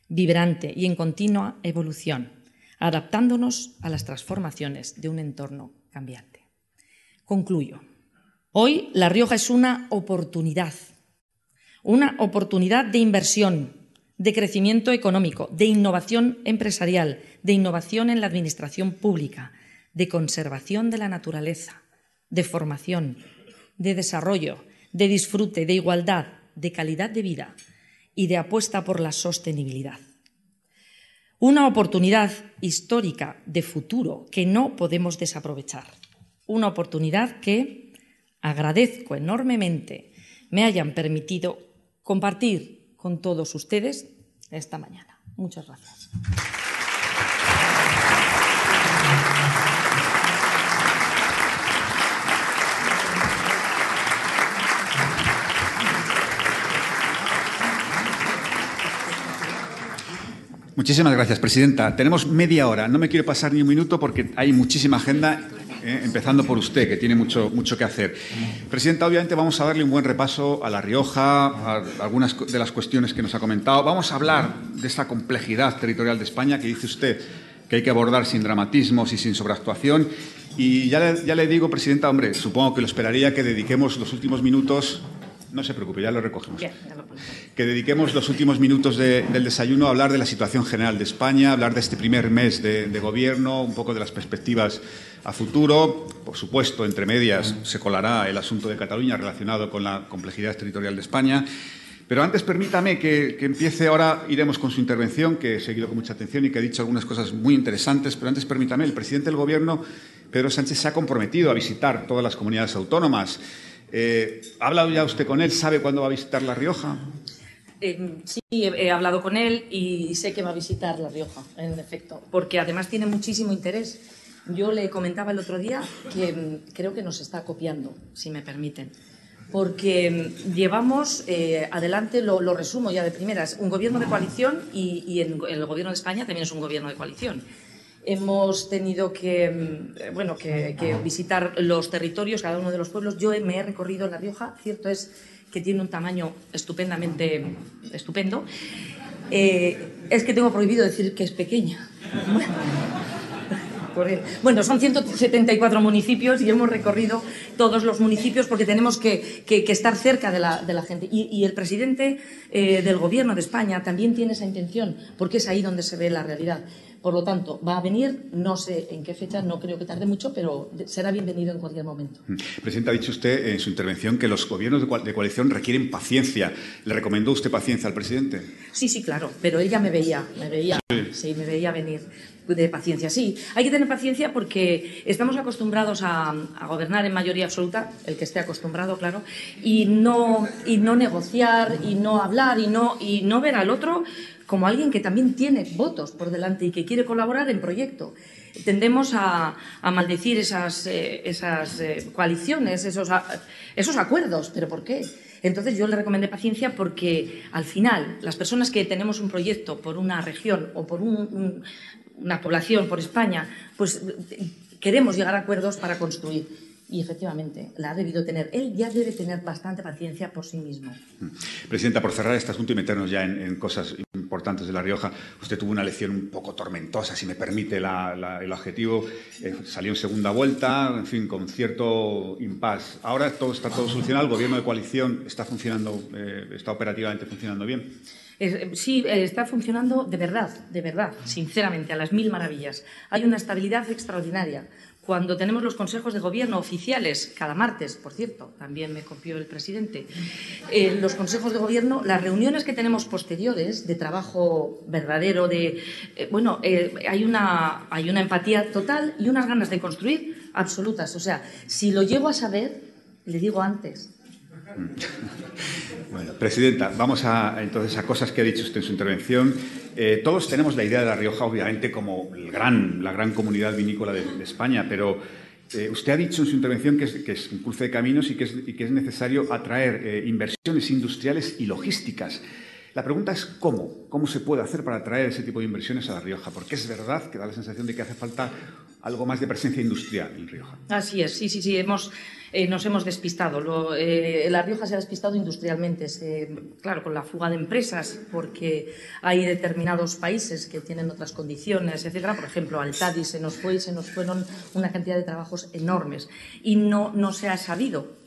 vibrante y en continua evolución, adaptándonos a las transformaciones de un entorno cambiante. Concluyo. Hoy La Rioja es una oportunidad, una oportunidad de inversión, de crecimiento económico, de innovación empresarial, de innovación en la administración pública, de conservación de la naturaleza, de formación, de desarrollo, de disfrute, de igualdad, de calidad de vida y de apuesta por la sostenibilidad. Una oportunidad histórica de futuro que no podemos desaprovechar. Una oportunidad que agradezco enormemente me hayan permitido compartir con todos ustedes esta mañana. Muchas gracias. Muchísimas gracias, Presidenta. Tenemos media hora. No me quiero pasar ni un minuto porque hay muchísima agenda, eh, empezando por usted, que tiene mucho, mucho que hacer. Presidenta, obviamente vamos a darle un buen repaso a La Rioja, a algunas de las cuestiones que nos ha comentado. Vamos a hablar de esta complejidad territorial de España que dice usted que hay que abordar sin dramatismos y sin sobreactuación. Y ya le, ya le digo, Presidenta, hombre, supongo que lo esperaría que dediquemos los últimos minutos no se preocupe, ya lo recogemos. que dediquemos los últimos minutos del desayuno a hablar de la situación general de España, hablar de este primer mes de, gobierno, un poco de las perspectivas a futuro. Por supuesto, entre medias se colará el asunto de Cataluña relacionado con la complejidad territorial de España. Pero antes permítame que, que, empiece ahora, iremos con su intervención, que he seguido con mucha atención y que ha dicho algunas cosas muy interesantes, pero antes permítame, el presidente del Gobierno, Pedro Sánchez, se ha comprometido a visitar todas las comunidades autónomas. Eh, ¿Ha hablado ya usted con él? ¿Sabe cuándo va a visitar La Rioja? Eh, sí, he, hablado con él y sé que va a visitar La Rioja, en efecto, porque además tiene muchísimo interés. Yo le comentaba el otro día que mm, creo que nos está copiando, si me permiten, porque mm, llevamos eh, adelante, lo, resumo ya de primeras, un gobierno de coalición y, el gobierno de España también es un gobierno de coalición hemos tenido que, mm, bueno, que, visitar los territorios, cada uno de los pueblos. Yo me he recorrido La Rioja, cierto es que tiene un tamaño estupendamente estupendo. Eh, es que tengo prohibido decir que es pequeña. Bueno, son 174 municipios y hemos recorrido todos los municipios porque tenemos que, estar cerca de la, gente. Y, el presidente eh, del Gobierno de España también tiene esa intención porque es ahí donde se ve la realidad. Por lo tanto, va a venir, no sé en qué fecha, no creo que tarde mucho, pero será bienvenido en cualquier momento. Mm. Presidente, ha dicho usted en su intervención que los gobiernos de coalición requieren paciencia. ¿Le recomendó usted paciencia al presidente? Sí, sí, claro, pero ella me veía, me veía, sí, me veía venir de paciencia. Sí, hay que tener paciencia porque estamos acostumbrados a, gobernar en mayoría absoluta, el que esté acostumbrado, claro, y no, y no negociar, y no hablar, y no, y no ver al otro como alguien que también tiene votos por delante y que quiere colaborar en proyecto. Tendemos a, maldecir esas, eh, esas eh, coaliciones, esos, esos acuerdos, pero ¿por qué? Entonces yo le recomendé paciencia porque al final las personas que tenemos un proyecto por una región o por una población, por España, pues queremos llegar a acuerdos para construir y efectivamente la ha debido tener. Él ya debe tener bastante paciencia por sí mismo. Presidenta, por cerrar este asunto y meternos ya en, cosas importantes de La Rioja, usted tuvo una lección un poco tormentosa, si me permite el adjetivo. Eh, salió en segunda vuelta, en fin, con cierto impasse. Ahora todo está todo solucionado, el gobierno de coalición está funcionando, eh, está operativamente funcionando bien. Eh, sí, está funcionando de verdad, de verdad, sinceramente, a las mil maravillas. Hay una estabilidad extraordinaria cuando tenemos los consejos de gobierno oficiales, cada martes, por cierto, también me copió el presidente, eh, los consejos de gobierno, las reuniones que tenemos posteriores de trabajo verdadero, de, eh, bueno, eh, hay, una, hay una empatía total y unas ganas de construir absolutas. O sea, si lo llego a saber, le digo antes, Bueno, Presidenta, vamos a, entonces a cosas que ha dicho usted en su intervención. Eh, todos tenemos la idea de La Rioja, obviamente, como gran, la gran comunidad vinícola de, España, pero eh, usted ha dicho en su intervención que es, un cruce de caminos y que es, necesario atraer eh, inversiones industriales y logísticas. La pregunta es cómo, cómo se puede hacer para atraer ese tipo de inversiones a La Rioja, porque es verdad que da la sensación de que hace falta algo más de presencia industrial en Rioja. Así es, sí, sí, sí, hemos, eh, nos hemos despistado. Eh, la Rioja se ha despistado industrialmente, claro, con la fuga de empresas, porque hay determinados países que tienen otras condiciones, etcétera. Por ejemplo, Altadi se nos fue y se nos fueron una cantidad de trabajos enormes y no, no se ha sabido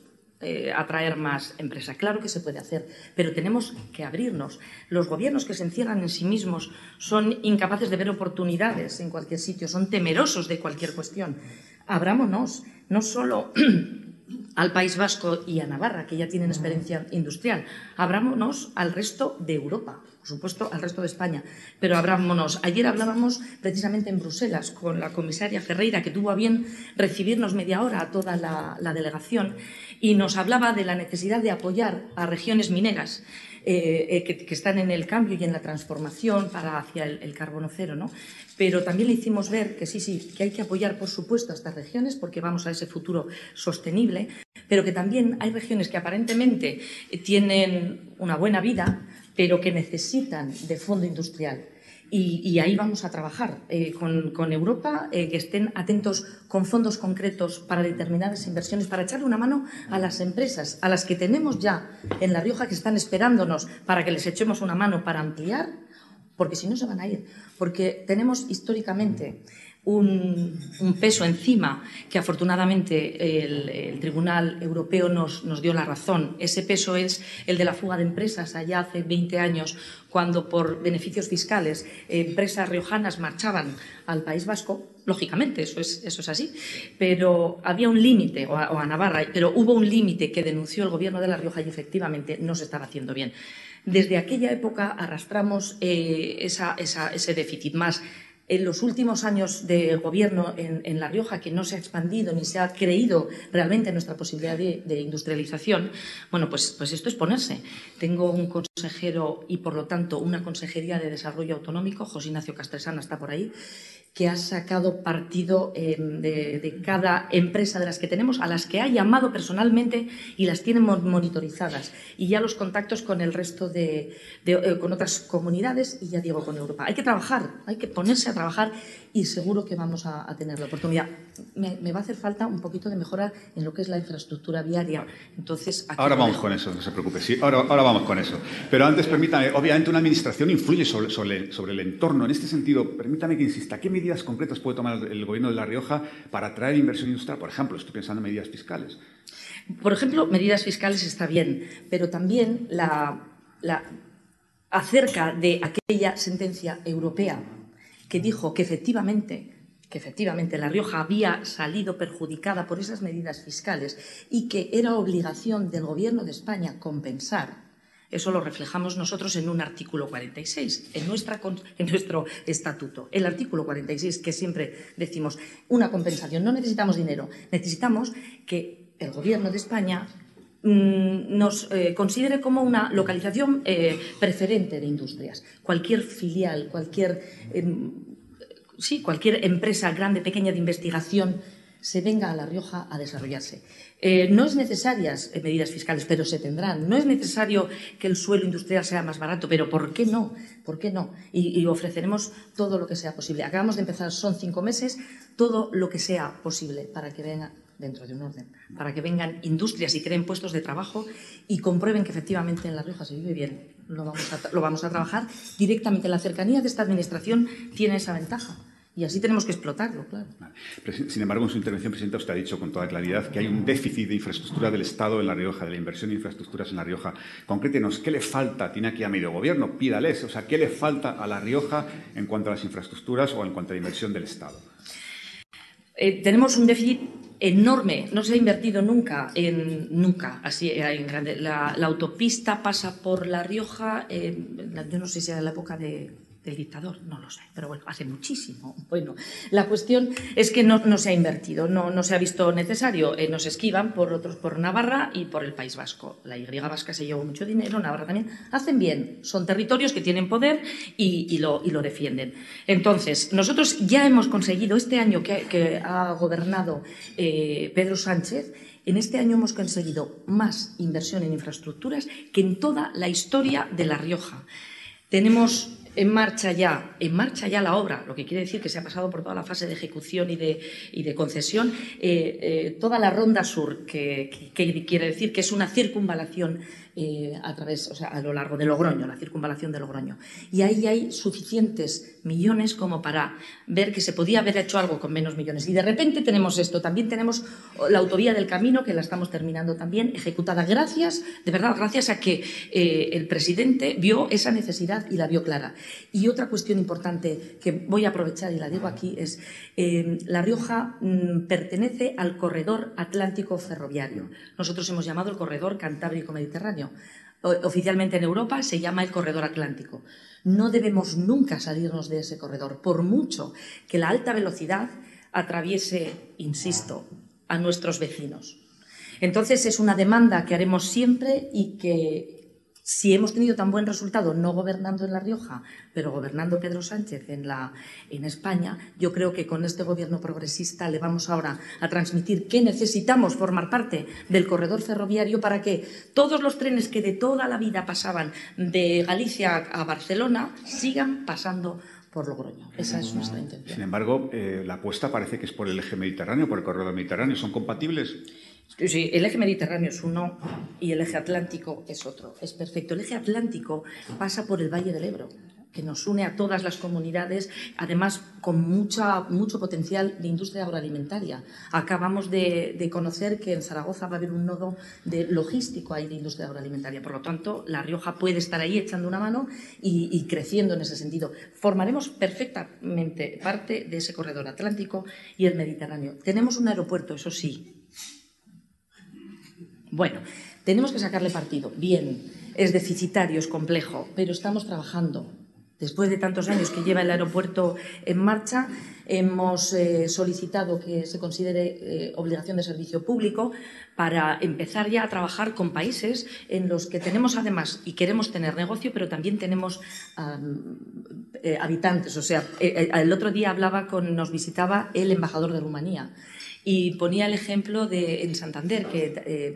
eh, atraer más empresas. Claro que se puede hacer, pero tenemos que abrirnos. Los gobiernos que se encierran en sí mismos son incapaces de ver oportunidades en cualquier sitio, son temerosos de cualquier cuestión. Abrámonos, no solo al País Vasco y a Navarra, que ya tienen experiencia industrial, abrámonos al resto de Europa por supuesto, al resto de España. Pero abrámonos. Ayer hablábamos precisamente en Bruselas con la comisaria Ferreira, que tuvo a bien recibirnos media hora a toda la, delegación, y nos hablaba de la necesidad de apoyar a regiones mineras. Eh, eh, que, están en el cambio y en la transformación para hacia el, carbono cero, ¿no? Pero también le hicimos ver que sí, sí, que hay que apoyar, por supuesto, a estas regiones porque vamos a ese futuro sostenible, pero que también hay regiones que aparentemente tienen una buena vida, pero que necesitan de fondo industrial. Y, ahí vamos a trabajar eh, con, Europa, eh, que estén atentos con fondos concretos para determinadas inversiones, para echarle una mano a las empresas, a las que tenemos ya en La Rioja, que están esperándonos para que les echemos una mano para ampliar, porque si no se van a ir. Porque tenemos históricamente un, peso encima que afortunadamente el, Tribunal Europeo nos, dio la razón. Ese peso es el de la fuga de empresas allá hace 20 años, cuando por beneficios fiscales empresas riojanas marchaban al País Vasco. Lógicamente, eso es, eso es así. Pero había un límite, o, a Navarra, pero hubo un límite que denunció el Gobierno de La Rioja y efectivamente no se estaba haciendo bien. Desde aquella época arrastramos eh, ese déficit más en los últimos años de gobierno en, La Rioja, que no se ha expandido ni se ha creído realmente en nuestra posibilidad de, industrialización, bueno, pues, pues esto es ponerse. Tengo un consejero y, por lo tanto, una consejería de desarrollo autonómico, José Ignacio Castresana está por ahí, que ha sacado partido eh, de, cada empresa de las que tenemos, a las que ha llamado personalmente y las tiene monitorizadas. Y ya los contactos con el resto de, eh, con otras comunidades y ya digo con Europa. Hay que trabajar, hay que ponerse a trabajar y seguro que vamos a, tener la oportunidad. Me, va a hacer falta un poquito de mejora en lo que es la infraestructura viaria. Entonces, ahora vamos con eso, no se preocupe. Sí, ahora, ahora vamos con eso. Pero antes, permítame, obviamente una administración influye sobre, sobre, el entorno. En este sentido, permítame que insista, ¿qué medidas concretas puede tomar el gobierno de La Rioja para atraer inversión industrial? Por ejemplo, estoy pensando en medidas fiscales. Por ejemplo, medidas fiscales está bien, pero también la, la acerca de aquella sentencia europea que dijo que efectivamente que efectivamente La Rioja había salido perjudicada por esas medidas fiscales y que era obligación del Gobierno de España compensar. Eso lo reflejamos nosotros en un artículo 46, en, nuestra, en nuestro estatuto. El artículo 46, que siempre decimos una compensación. No necesitamos dinero, necesitamos que el Gobierno de España mm, nos eh, considere como una localización eh, preferente de industrias. Cualquier filial, cualquier em, sí, cualquier empresa grande, pequeña de investigación se venga a La Rioja a desarrollarse. Eh, no es necesarias eh, medidas fiscales, pero se tendrán. No es necesario que el suelo industrial sea más barato, pero ¿por qué no? ¿Por qué no? Y, ofreceremos todo lo que sea posible. Acabamos de empezar, son cinco meses, todo lo que sea posible para que venga dentro de un orden, para que vengan industrias y creen puestos de trabajo y comprueben que efectivamente en La Rioja se vive bien. Lo vamos a, lo vamos a trabajar directamente. La cercanía de esta administración tiene esa ventaja. Y así tenemos que explotarlo, claro. Sin embargo, en su intervención, Presidenta, usted ha dicho con toda claridad que hay un déficit de infraestructura del Estado en La Rioja, de la inversión en infraestructuras en La Rioja. Concrétenos, ¿qué le falta? Tiene aquí a medio gobierno, pídales. O sea, ¿qué le falta a La Rioja en cuanto a las infraestructuras o en cuanto a la inversión del Estado? Eh, tenemos un déficit enorme, no se ha invertido nunca, en, nunca, así en grande. La, autopista pasa por La Rioja, yo no sé si era la época de del dictador, no lo sé, pero bueno, hace muchísimo. Bueno, la cuestión es que no, se ha invertido, no, no, se ha visto necesario. Eh, nos esquivan por otros, por Navarra y por el País Vasco. La Y vasca se llevó mucho dinero, Navarra también. Hacen bien, son territorios que tienen poder y, lo, y lo, defienden. Entonces, nosotros ya hemos conseguido, este año que, ha gobernado eh, Pedro Sánchez, en este año hemos conseguido más inversión en infraestructuras que en toda la historia de La Rioja. Tenemos en marcha ya, en marcha ya la obra, lo que quiere decir que se ha pasado por toda la fase de ejecución y de, concesión, eh, eh, toda la ronda sur, que, quiere decir que es una circunvalación eh, a través, o sea, a lo largo de Logroño, la circunvalación de Logroño. Y ahí hay suficientes millones como para ver que se podía haber hecho algo con menos millones. Y de repente tenemos esto. También tenemos la autovía del camino, que la estamos terminando también, ejecutada gracias, de verdad, gracias a que eh, el presidente vio esa necesidad y la vio clara. Y otra cuestión importante que voy a aprovechar y la digo aquí es, eh, La Rioja mm, pertenece al corredor atlántico ferroviario. Nosotros hemos llamado el corredor cantábrico oficialmente en Europa se llama el corredor atlántico. No debemos nunca salirnos de ese corredor, por mucho que la alta velocidad atraviese, insisto, a nuestros vecinos. Entonces es una demanda que haremos siempre y que si hemos tenido tan buen resultado no gobernando en La Rioja, pero gobernando Pedro Sánchez en, la, en España, yo creo que con este gobierno progresista le vamos ahora a transmitir que necesitamos formar parte del corredor ferroviario para que todos los trenes que de toda la vida pasaban de Galicia a Barcelona sigan pasando por Logroño. Esa es nuestra intención. Sin embargo, eh, la apuesta parece que es por el eje mediterráneo, por el corredor mediterráneo. ¿Son compatibles? El eje mediterráneo es uno y el eje atlántico es otro. Es perfecto. El eje atlántico pasa por el Valle del Ebro, que nos une a todas las comunidades, además con mucha, mucho potencial de industria agroalimentaria. Acabamos de, conocer que en Zaragoza va a haber un nodo de logístico ahí de industria agroalimentaria. Por lo tanto, La Rioja puede estar ahí echando una mano y creciendo en ese sentido. Formaremos perfectamente parte de ese corredor atlántico y el Mediterráneo. Tenemos un aeropuerto, eso sí, bueno, tenemos que sacarle partido. Bien, es deficitario, es complejo, pero estamos trabajando. Después de tantos años que lleva el aeropuerto en marcha, hemos eh, solicitado que se considere eh, obligación de servicio público para empezar ya a trabajar con países en los que tenemos además y queremos tener negocio, pero también tenemos eh, habitantes. O sea, el otro día hablaba con, nos visitaba el embajador de Rumanía y ponía el ejemplo de en Santander, que eh,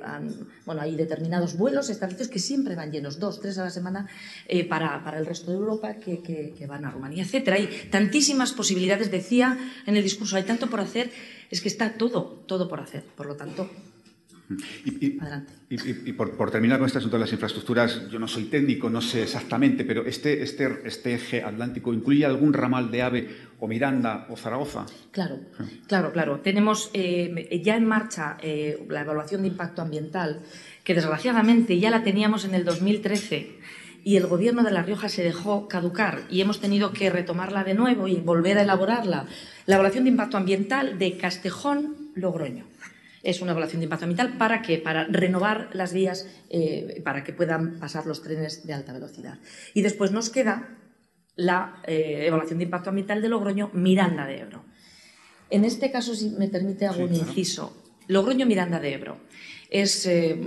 bueno, hay determinados vuelos establecidos que siempre van llenos, dos, tres a la semana, eh, para, para, el resto de Europa que, que, van a Rumanía, etcétera. Hay tantísimas posibilidades, decía en el discurso, hay tanto por hacer, es que está todo, todo por hacer. Por lo tanto, y, por, terminar con este asunto de las infraestructuras, yo no soy técnico, no sé exactamente, pero este, este, este eje atlántico incluye algún ramal de AVE o Miranda o Zaragoza. Claro, claro, claro. Tenemos eh, ya en marcha eh, la evaluación de impacto ambiental, que desgraciadamente ya la teníamos en el 2013 y el gobierno de La Rioja se dejó caducar y hemos tenido que retomarla de nuevo y volver a elaborarla. La evaluación de impacto ambiental de Castejón-Logroño es una evaluación de impacto ambiental para qué? Para renovar las vías eh, para que puedan pasar los trenes de alta velocidad. Y después nos queda la eh, evaluación de impacto ambiental de Logroño Miranda de Ebro. En este caso, si me permite algún inciso, Logroño Miranda de Ebro es eh,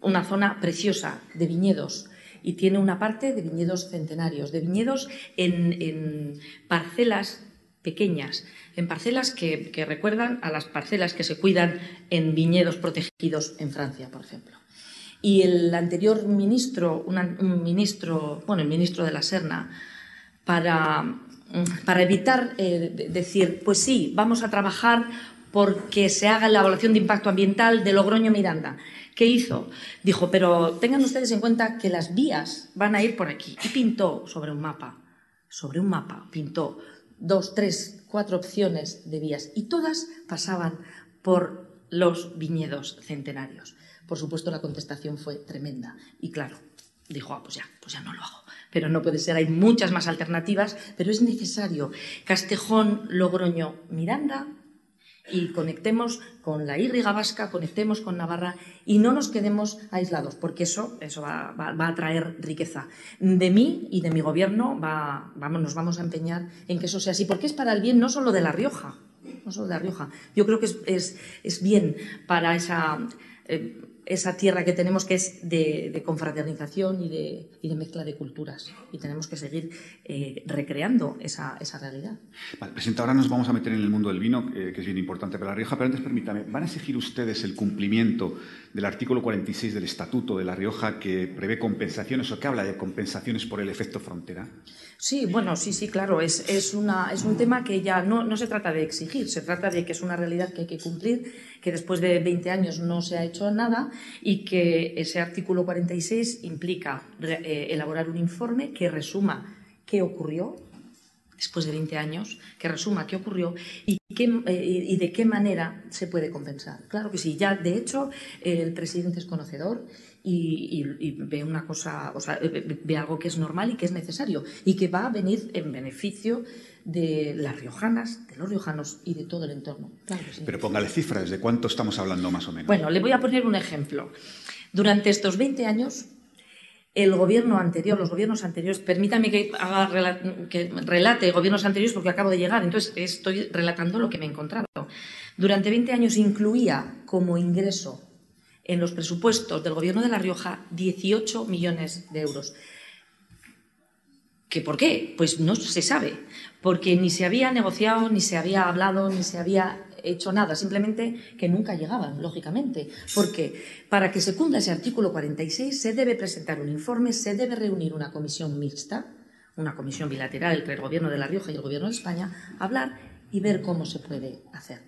una zona preciosa de viñedos y tiene una parte de viñedos centenarios, de viñedos en parcelas pequeñas, en parcelas que, recuerdan a las parcelas que se cuidan en viñedos protegidos en Francia, por ejemplo. Y el anterior ministro, un ministro, bueno, el ministro de la Serna, para, para evitar eh, decir, pues sí, vamos a trabajar porque se haga la evaluación de impacto ambiental de Logroño Miranda. ¿Qué hizo? Dijo, pero tengan ustedes en cuenta que las vías van a ir por aquí. Y pintó sobre un mapa, sobre un mapa, pintó dos, tres, cuatro opciones de vías y todas pasaban por los viñedos centenarios. Por supuesto, la contestación fue tremenda y claro, dijo, ah, pues ya, pues ya no lo hago. Pero no puede ser, hay muchas más alternativas, pero es necesario. Castejón, Logroño, Miranda, y conectemos con la írriga vasca, conectemos con Navarra y no nos quedemos aislados, porque eso, eso va, a traer riqueza. De mí y de mi gobierno va, vamos, nos vamos a empeñar en que eso sea así, porque es para el bien no solo de La Rioja, no solo de La Rioja. Yo creo que es, es, bien para esa... Eh, esa tierra que tenemos que es de, confraternización y de, de, mezcla de culturas. Y tenemos que seguir eh, recreando esa, esa, realidad. Vale, Presidenta, ahora nos vamos a meter en el mundo del vino, eh, que es bien importante para La Rioja, pero antes permítame, ¿van a exigir ustedes el cumplimiento del artículo 46 del Estatuto de La Rioja que prevé compensaciones o que habla de compensaciones por el efecto frontera? Sí, bueno, sí, sí, claro. Es, es, una, es un tema que ya no, no se trata de exigir, se trata de que es una realidad que hay que cumplir, que después de 20 años no se ha hecho nada y que ese artículo 46 implica eh, elaborar un informe que resuma qué ocurrió después de 20 años, que resuma qué ocurrió y, eh, y de qué manera se puede compensar. Claro que sí, ya de hecho el presidente es conocedor y, ve una cosa, o sea, ve algo que es normal y que es necesario y que va a venir en beneficio de las riojanas, de los riojanos y de todo el entorno. Pero póngale cifras, ¿de cuánto estamos hablando más o menos? Bueno, le voy a poner un ejemplo. Durante estos 20 años el gobierno anterior, los gobiernos anteriores, permítame que, haga, que relate gobiernos anteriores porque acabo de llegar, entonces estoy relatando lo que me he encontrado. Durante 20 años incluía como ingreso en los presupuestos del Gobierno de La Rioja 18 millones de euros. ¿Qué por qué? Pues no se sabe, porque ni se había negociado, ni se había hablado, ni se había hecho nada, simplemente que nunca llegaban, lógicamente. Porque para que se cumpla ese artículo 46 se debe presentar un informe, se debe reunir una comisión mixta, una comisión bilateral entre el Gobierno de La Rioja y el Gobierno de España, hablar y ver cómo se puede hacer.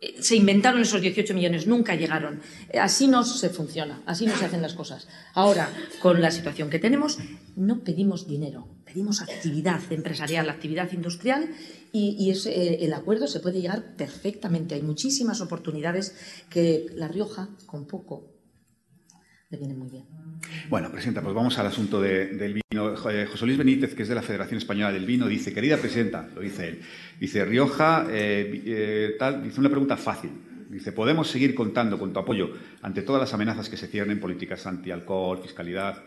Eh, se inventaron esos 18 millones, nunca llegaron. Eh, así no se funciona, así no se hacen las cosas. Ahora, con la situación que tenemos, no pedimos dinero, pedimos actividad empresarial, actividad industrial y, eh, el acuerdo se puede llegar perfectamente. Hay muchísimas oportunidades que La Rioja, con poco, le viene muy bien. Bueno, Presidenta, pues vamos al asunto del vino. José Luis Benítez, que es de la Federación Española del Vino, dice, querida Presidenta, lo dice él, dice, Rioja, eh, eh, tal, dice una pregunta fácil. Dice, ¿podemos seguir contando con tu apoyo ante todas las amenazas que se ciernen, políticas anti-alcohol, fiscalidad?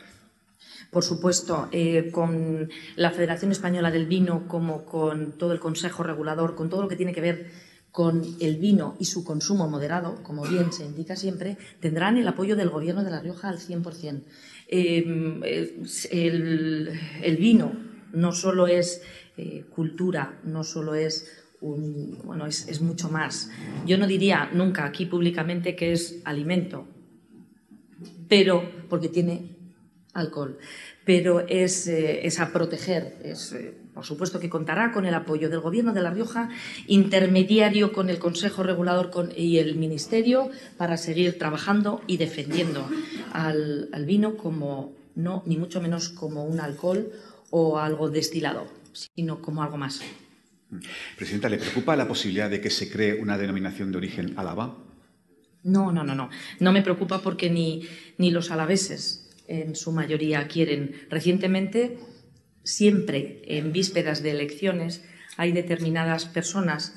Por supuesto, eh, con la Federación Española del Vino, como con todo el Consejo Regulador, con todo lo que tiene que ver con el vino y su consumo moderado, como bien se indica siempre, tendrán el apoyo del Gobierno de La Rioja al 100%. Eh, el, vino no solo es eh, cultura, no solo es un, bueno, es, mucho más. Yo no diría nunca aquí públicamente que es alimento, pero porque tiene alcohol, pero es, eh, es a proteger, es por supuesto que contará con el apoyo del Gobierno de La Rioja, intermediario con el Consejo Regulador y el Ministerio para seguir trabajando y defendiendo al, vino como no, ni mucho menos como un alcohol o algo destilado, sino como algo más. Presidenta, ¿le preocupa la posibilidad de que se cree una denominación de origen Álava? No, no, no, no. No me preocupa porque ni, ni los alaveses en su mayoría quieren. Recientemente siempre en vísperas de elecciones hay determinadas personas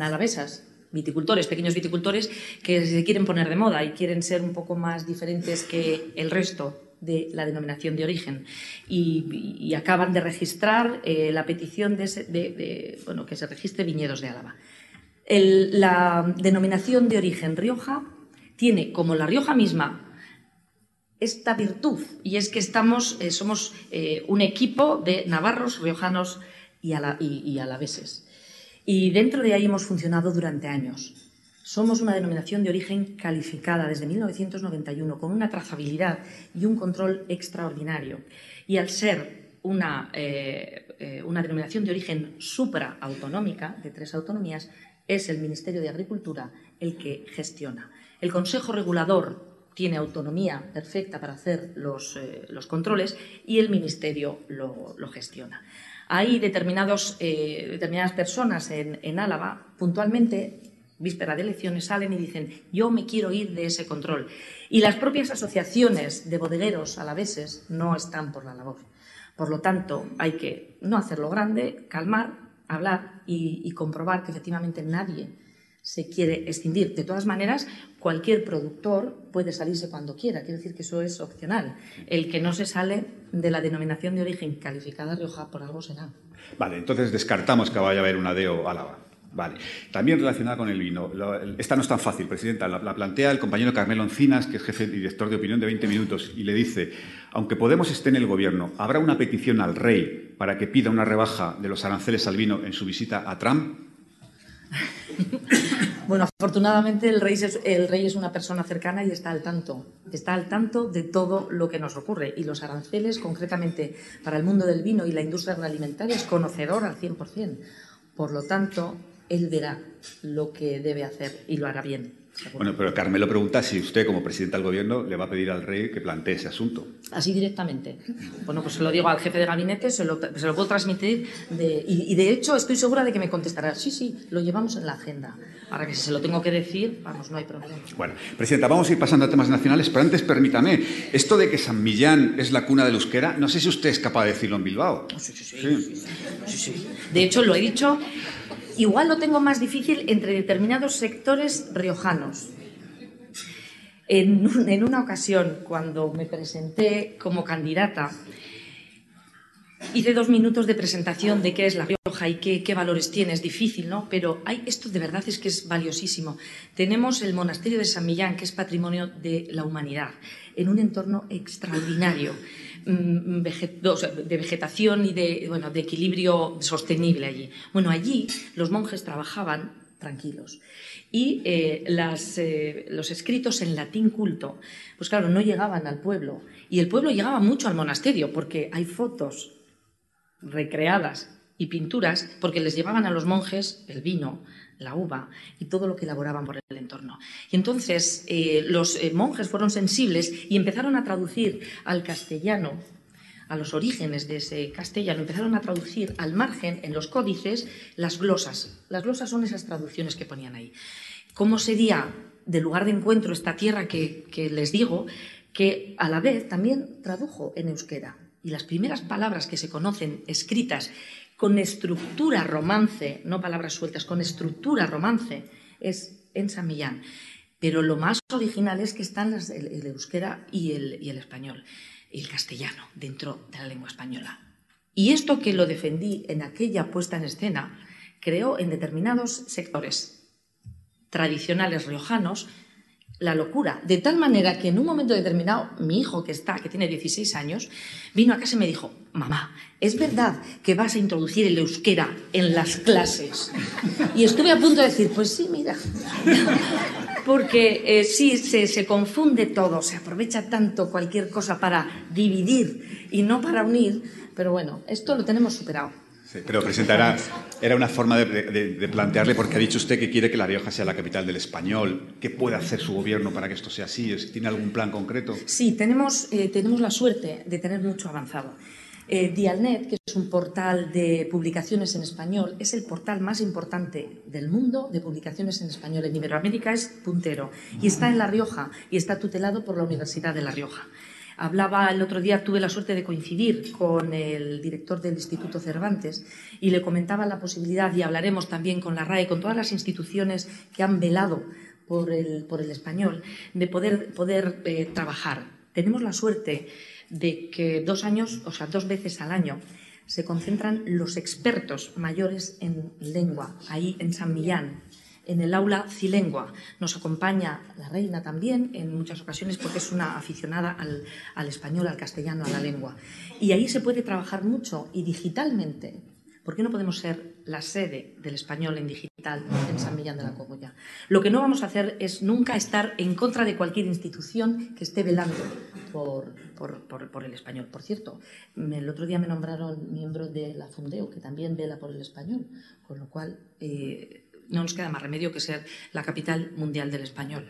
alavesas, viticultores, pequeños viticultores, que se quieren poner de moda y quieren ser un poco más diferentes que el resto de la denominación de origen y, acaban de registrar eh, la petición de, bueno, que se registre viñedos de Álava. la denominación de origen Rioja tiene, como la Rioja misma, esta virtud y es que estamos, eh, somos eh, un equipo de navarros, riojanos y, y, alaveses. Y dentro de ahí hemos funcionado durante años. Somos una denominación de origen calificada desde 1991 con una trazabilidad y un control extraordinario. Y al ser una, eh, una denominación de origen supraautonómica de tres autonomías, es el Ministerio de Agricultura el que gestiona. El Consejo Regulador tiene autonomía perfecta para hacer los, eh, controles y el Ministerio lo, gestiona. Hay determinados, eh, determinadas personas en, en Álava, puntualmente, víspera de elecciones, salen y dicen yo me quiero ir de ese control. Y las propias asociaciones de bodegueros alaveses no están por la labor. Por lo tanto, hay que no hacerlo grande, calmar, hablar y comprobar que efectivamente nadie se quiere extinguir. De todas maneras, cualquier productor puede salirse cuando quiera, quiere decir que eso es opcional. El que no se sale de la denominación de origen calificada Rioja por algo será. Vale, entonces descartamos que vaya a haber un ADEO Álava. Vale. También relacionada con el vino. Esta no es tan fácil, Presidenta. La, plantea el compañero Carmelo Encinas, que es jefe y director de opinión de 20 minutos, y le dice, aunque Podemos esté en el Gobierno, ¿habrá una petición al rey para que pida una rebaja de los aranceles al vino en su visita a Trump? Bueno, afortunadamente el rey, es, el rey es una persona cercana y está al tanto, está al tanto de todo lo que nos ocurre. Y los aranceles, concretamente para el mundo del vino y la industria agroalimentaria, es conocedor al 100%. Por lo tanto, él verá lo que debe hacer y lo hará bien. Bueno, pero Carmelo pregunta si usted, como presidente del Gobierno, le va a pedir al rey que plantee ese asunto. Así directamente. Bueno, pues se lo digo al jefe de gabinete, se lo, puedo transmitir. y, de hecho, estoy segura de que me contestará. Sí, sí, lo llevamos en la agenda. Ahora que si se lo tengo que decir, vamos, no hay problema. Bueno, Presidenta, vamos a ir pasando a temas nacionales, pero antes permítame, esto de que San Millán es la cuna del euskera, no sé si usted es capaz de decirlo en Bilbao. sí, sí. sí. sí de hecho, lo he dicho Igual lo tengo más difícil entre determinados sectores riojanos. En, una ocasión, cuando me presenté como candidata, hice dos minutos de presentación de qué es La Rioja y qué, valores tiene. Es difícil, ¿no? Pero hay, esto de verdad es que es valiosísimo. Tenemos el monasterio de San Millán, que es patrimonio de la humanidad, en un entorno extraordinario de vegetación y de, bueno, de equilibrio sostenible allí. Bueno, allí los monjes trabajaban tranquilos y eh, eh, los escritos en latín culto, pues claro, no llegaban al pueblo. Y el pueblo llegaba mucho al monasterio, porque hay fotos recreadas y pinturas, porque les llevaban a los monjes el vino, la uva y todo lo que elaboraban por el entorno. Y entonces eh, los monjes fueron sensibles y empezaron a traducir al castellano a los orígenes de ese castellano, empezaron a traducir al margen, en los códices, las glosas. Las glosas son esas traducciones que ponían ahí. ¿Cómo sería de lugar de encuentro esta tierra que, les digo, que a la vez también tradujo en euskera? Y las primeras palabras que se conocen escritas con estructura romance, no palabras sueltas, con estructura romance, es en San Millán. Pero lo más original es que están el, euskera y el español el castellano dentro de la lengua española. Y esto que lo defendí en aquella puesta en escena creó en determinados sectores tradicionales riojanos la locura, de tal manera que en un momento determinado mi hijo que está, que tiene 16 años, vino a casa y me dijo, mamá, ¿es verdad que vas a introducir el euskera en las clases? Y estuve a punto de decir, pues sí, mira, porque eh, sí, se, confunde todo, se aprovecha tanto cualquier cosa para dividir y no para unir, pero bueno, esto lo tenemos superado. Sí, pero presentará, era una forma de, plantearle, porque ha dicho usted que quiere que La Rioja sea la capital del español. ¿Qué puede hacer su gobierno para que esto sea así? ¿Tiene algún plan concreto? Sí, tenemos, eh, tenemos la suerte de tener mucho avanzado. Eh, Dialnet, que es un portal de publicaciones en español, es el portal más importante del mundo de publicaciones en español. En Iberoamérica es puntero y está en La Rioja y está tutelado por la Universidad de La Rioja. Hablaba el otro día, tuve la suerte de coincidir con el director del Instituto Cervantes y le comentaba la posibilidad, y hablaremos también con la RAE, con todas las instituciones que han velado por el, español, de poder, poder eh, trabajar. Tenemos la suerte de que dos años, o sea, dos veces al año, se concentran los expertos mayores en lengua, ahí en San Millán, en el aula Cilengua. Nos acompaña la reina también en muchas ocasiones porque es una aficionada al, español, al castellano, a la lengua. Y ahí se puede trabajar mucho y digitalmente. ¿Por qué no podemos ser la sede del español en digital en San Millán de la Cogolla? Lo que no vamos a hacer es nunca estar en contra de cualquier institución que esté velando por, por, el español. Por cierto, el otro día me nombraron miembro de la Fundeo, que también vela por el español, con lo cual eh, no nos queda más remedio que ser la capital mundial del español.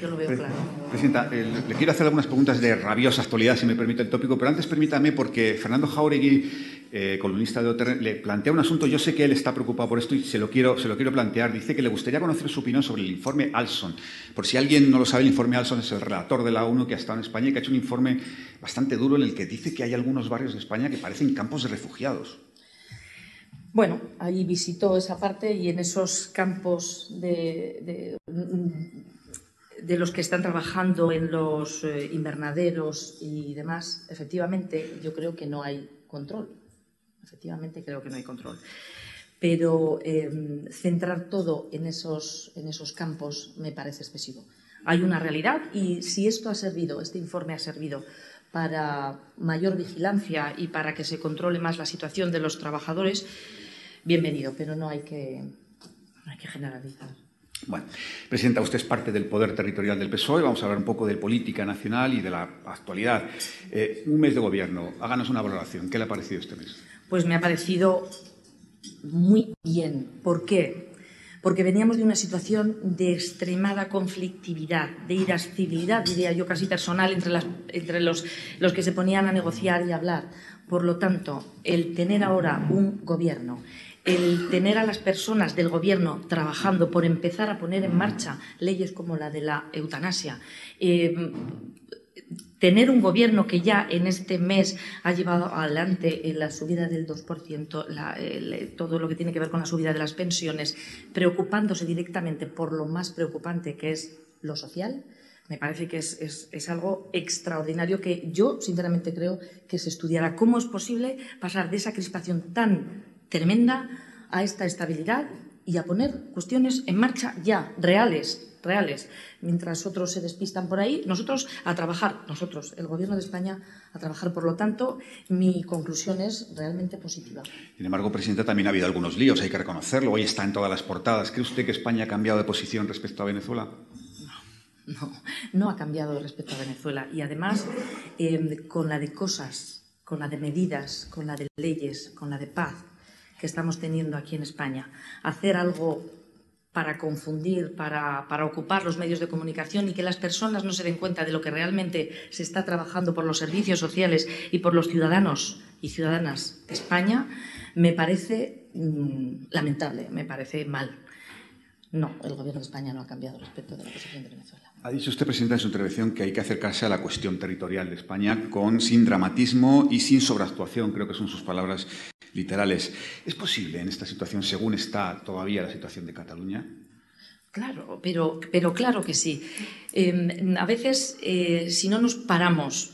Yo lo veo claro. Presidenta, eh, le quiero hacer algunas preguntas de rabiosa actualidad, si me permite el tópico, pero antes permítame, porque Fernando Jauregui, eh, columnista de OTR, le plantea un asunto, yo sé que él está preocupado por esto y se lo, quiero, se lo quiero plantear. Dice que le gustaría conocer su opinión sobre el informe Alson. Por si alguien no lo sabe, el informe Alson es el relator de la ONU que ha estado en España y que ha hecho un informe bastante duro en el que dice que hay algunos barrios de España que parecen campos de refugiados. Bueno, ahí visitó esa parte y en esos campos de, de, los que están trabajando en los eh, invernaderos y demás, efectivamente yo creo que no hay control. Efectivamente creo que no hay control. Pero em, centrar todo en esos, en esos campos me parece excesivo. Hay una realidad y si esto ha servido, este informe ha servido para mayor vigilancia y para que se controle más la situación de los trabajadores, bienvenido, pero no hay que, hay que generalizar. Bueno, Presidenta, usted es parte del poder territorial del PSOE. Vamos a hablar un poco de política nacional y de la actualidad. Eh, un mes de gobierno, háganos una valoración. ¿Qué le ha parecido este mes? Pues me ha parecido muy bien. ¿Por qué? Porque veníamos de una situación de extremada conflictividad, de irascibilidad, diría yo, casi personal, entre, las, entre los, los que se ponían a negociar y hablar. Por lo tanto, el tener ahora un gobierno el tener a las personas del gobierno trabajando por empezar a poner en marcha leyes como la de la eutanasia, eh, tener un gobierno que ya en este mes ha llevado adelante la subida del 2%, todo lo que tiene que ver con la subida de las pensiones, preocupándose directamente por lo más preocupante que es lo social, Me parece que es, es, algo extraordinario que yo, sinceramente, creo que se estudiará. ¿Cómo es posible pasar de esa crispación tan tremenda a esta estabilidad y a poner cuestiones en marcha ya, reales, reales. Mientras otros se despistan por ahí, nosotros a trabajar, nosotros, el Gobierno de España, a trabajar. Por lo tanto, mi conclusión es realmente positiva. Sin embargo, Presidenta, también ha habido algunos líos, hay que reconocerlo. Hoy está en todas las portadas. ¿Cree usted que España ha cambiado de posición respecto a Venezuela? No, no, no ha cambiado respecto a Venezuela. Y además, eh, con la de cosas, con la de medidas, con la de leyes, con la de paz, que estamos teniendo aquí en España. Hacer algo para confundir, para, ocupar los medios de comunicación y que las personas no se den cuenta de lo que realmente se está trabajando por los servicios sociales y por los ciudadanos y ciudadanas de España, me parece mm, lamentable, me parece mal. No, el Gobierno de España no ha cambiado respecto de la posición de Venezuela. Ha dicho usted, Presidenta, en su intervención que hay que acercarse a la cuestión territorial de España con sin dramatismo y sin sobreactuación, creo que son sus palabras literales. ¿Es posible en esta situación, según está todavía la situación de Cataluña? Claro, pero, pero claro que sí. Em, a veces, eh, si no nos paramos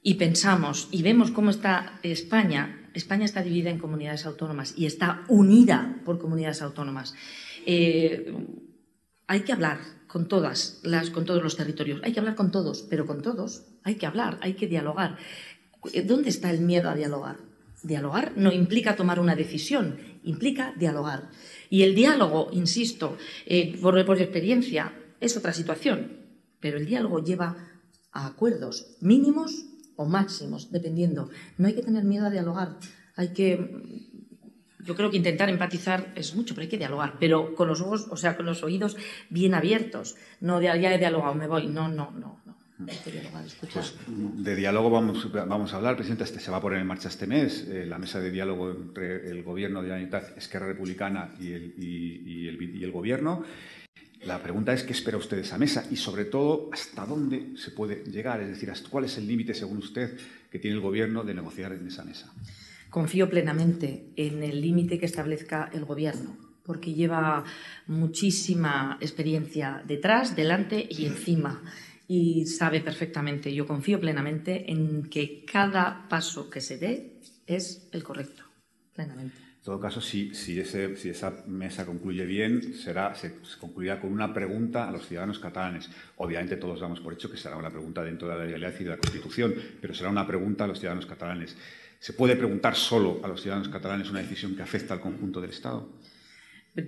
y pensamos y vemos cómo está España, España está dividida en comunidades autónomas y está unida por comunidades autónomas. Eh, hay que hablar con todas las, con todos los territorios. Hay que hablar con todos, pero con todos hay que hablar, hay que dialogar. ¿Dónde está el miedo a dialogar? Dialogar no implica tomar una decisión, implica dialogar. Y el diálogo, insisto, eh, por, experiencia, es otra situación, pero el diálogo lleva a acuerdos mínimos o máximos, dependiendo. No hay que tener miedo a dialogar, hay que yo creo que intentar empatizar es mucho, pero hay que dialogar, pero con los ojos, o sea, con los oídos bien abiertos. No ya he dialogado, me voy. No, no, no. No. Pues, de diálogo vamos, vamos a hablar, Presidenta. Este, se va a poner en marcha este mes eh, la mesa de diálogo entre el Gobierno de la Unidad Esquerra Republicana y el, y, el, y el Gobierno. La pregunta es qué espera usted de esa mesa y, sobre todo, hasta dónde se puede llegar. Es decir, cuál es el límite, según usted, que tiene el Gobierno de negociar en esa mesa. Confío plenamente en el límite que establezca el Gobierno, porque lleva muchísima experiencia detrás, delante y encima. Y sabe perfectamente, yo confío plenamente en que cada paso que se dé es el correcto, plenamente. En todo caso, si, si, esa mesa concluye bien, será, se, concluirá con una pregunta a los ciudadanos catalanes. Obviamente todos damos por hecho que será una pregunta dentro de la legalidad y de la Constitución, pero será una pregunta a los ciudadanos catalanes. ¿Se puede preguntar solo a los ciudadanos catalanes una decisión que afecta al conjunto del Estado?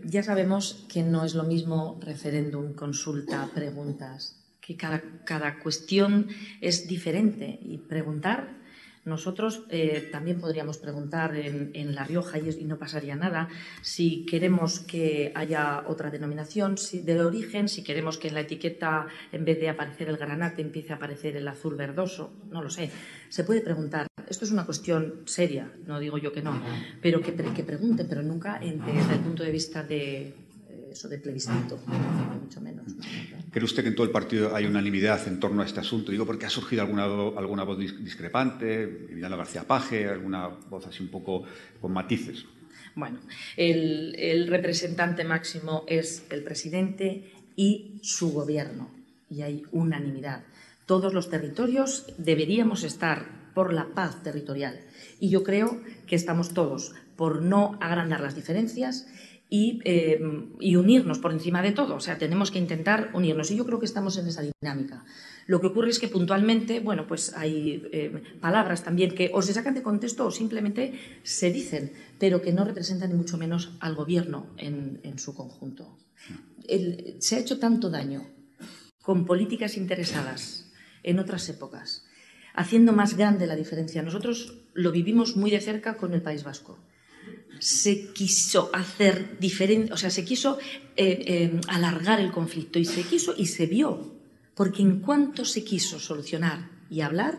Ya sabemos que no es lo mismo referéndum, consulta, preguntas, que cada, cada cuestión es diferente y preguntar nosotros eh, también podríamos preguntar en, La Rioja y, no pasaría nada si queremos que haya otra denominación de origen, si queremos que en la etiqueta en vez de aparecer el granate empiece a aparecer el azul verdoso, no lo sé. Se puede preguntar. Esto es una cuestión seria, no digo yo que no, pero que, que pregunten, pero nunca desde el punto de vista de, eso de plebiscito, mucho menos. ¿Cree usted que en todo el partido hay unanimidad en torno a este asunto? Digo porque ha surgido alguna, alguna voz discrepante, Emiliano García Paje, alguna voz así un poco con matices. Bueno, el, el representante máximo es el presidente y su gobierno, y hay unanimidad. Todos los territorios deberíamos estar por la paz territorial. Y yo creo que estamos todos por no agrandar las diferencias eh, y, unirnos por encima de todo. O sea, tenemos que intentar unirnos. Y yo creo que estamos en esa dinámica. Lo que ocurre es que puntualmente, bueno, pues hay eh, palabras también que o se sacan de contexto o simplemente se dicen, pero que no representan ni mucho menos al gobierno en, su conjunto. se ha hecho tanto daño con políticas interesadas en otras épocas, haciendo más grande la diferencia. Nosotros lo vivimos muy de cerca con el País Vasco se quiso hacer diferente, o sea, se quiso eh, eh, alargar el conflicto y se quiso y se vio, porque en cuanto se quiso solucionar y hablar,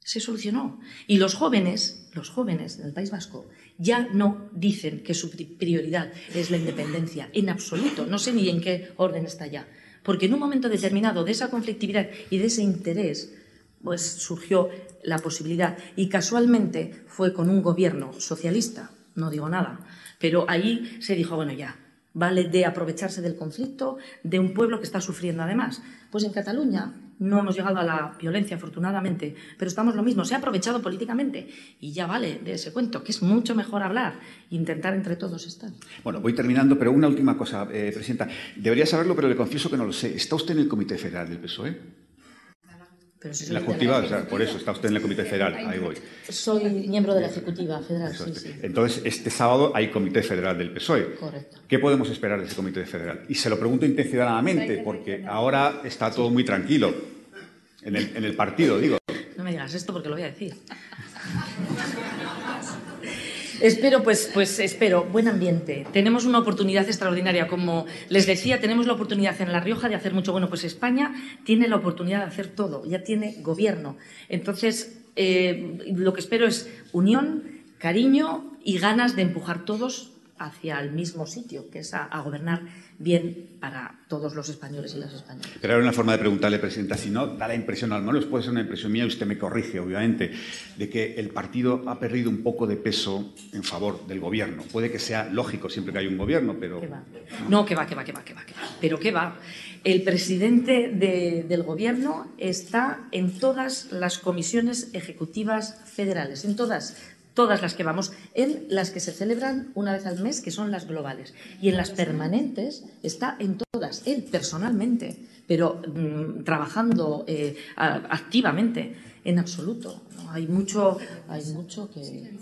se solucionó. Y los jóvenes, los jóvenes del País Vasco, ya no dicen que su prioridad es la independencia, en absoluto, no sé ni en qué orden está ya, porque en un momento determinado de esa conflictividad y de ese interés, pues surgió la posibilidad. Y casualmente fue con un gobierno socialista, no digo nada, pero ahí se dijo, bueno, ya, vale de aprovecharse del conflicto de un pueblo que está sufriendo además. Pues en Cataluña no hemos llegado a la violencia, afortunadamente, pero estamos lo mismo. Se ha aprovechado políticamente y ya vale de ese cuento, que es mucho mejor hablar e intentar entre todos estar. Bueno, voy terminando, pero una última cosa, eh, Presidenta. Debería saberlo, pero le confieso que no lo sé. ¿Está usted en el Comité Federal del PSOE? En la Ejecutiva, o sea, por eso está usted en el Comité Federal, ahí voy. Soy miembro de la Ejecutiva Federal, sí, sí. Entonces, este sábado hay Comité Federal del PSOE. Correcto. ¿Qué podemos esperar de ese Comité Federal? Y se lo pregunto intencionadamente, porque ahora está todo muy tranquilo. En el, en el partido, digo. No me digas esto porque lo voy a decir. Espero, pues, pues espero, buen ambiente. Tenemos una oportunidad extraordinaria. Como les decía, tenemos la oportunidad en La Rioja de hacer mucho. Bueno, pues España tiene la oportunidad de hacer todo, ya tiene gobierno. Entonces, eh, lo que espero es unión, cariño y ganas de empujar todos hacia el mismo sitio, que es a, gobernar bien para todos los españoles y las españolas. Pero ahora una forma de preguntarle, Presidenta, si no, da la impresión, al menos puede ser una impresión mía, y usted me corrige, obviamente, de que el partido ha perdido un poco de peso en favor del gobierno. Puede que sea lógico siempre que hay un gobierno, pero... No, que va, que va, que va, que va, que va. Pero que va. El presidente del gobierno está en todas las comisiones ejecutivas federales, en todas todas las que vamos, en las que se celebran una vez al mes, que son las globales, y en las permanentes está en todas, él personalmente, pero mm, trabajando eh, activamente, en absoluto. Hay mucho, hay mucho que.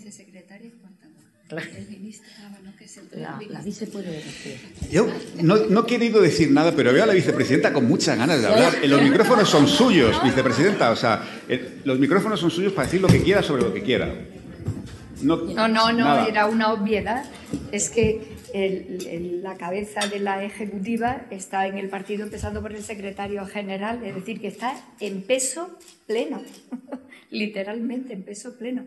La, la, vice puede decir. Yo no, no, he querido decir nada, pero veo a la vicepresidenta con muchas ganas de hablar. Los micrófonos son suyos, vicepresidenta. O sea, los micrófonos son suyos para decir lo que quiera sobre lo que quiera. No, no, no, era una obviedad. Es que la cabeza de la ejecutiva está en el partido, empezando por el secretario general, es decir, que está en peso pleno, literalmente en peso pleno.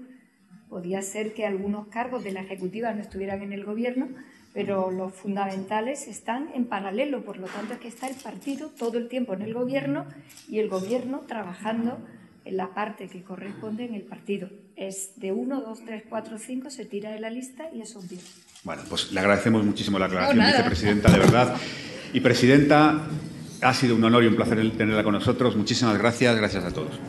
Podía ser que algunos cargos de la ejecutiva no estuvieran en el gobierno, pero los fundamentales están en paralelo, por lo tanto es que está el partido todo el tiempo en el gobierno y el gobierno trabajando la parte que corresponde en el partido. Es de 1, 2, 3, 4, 5, se tira de la lista y eso 10. Bueno, pues le agradecemos muchísimo la aclaración, vicepresidenta, de verdad. Y presidenta, ha sido un honor y un placer tenerla con nosotros. Muchísimas gracias, gracias a todos.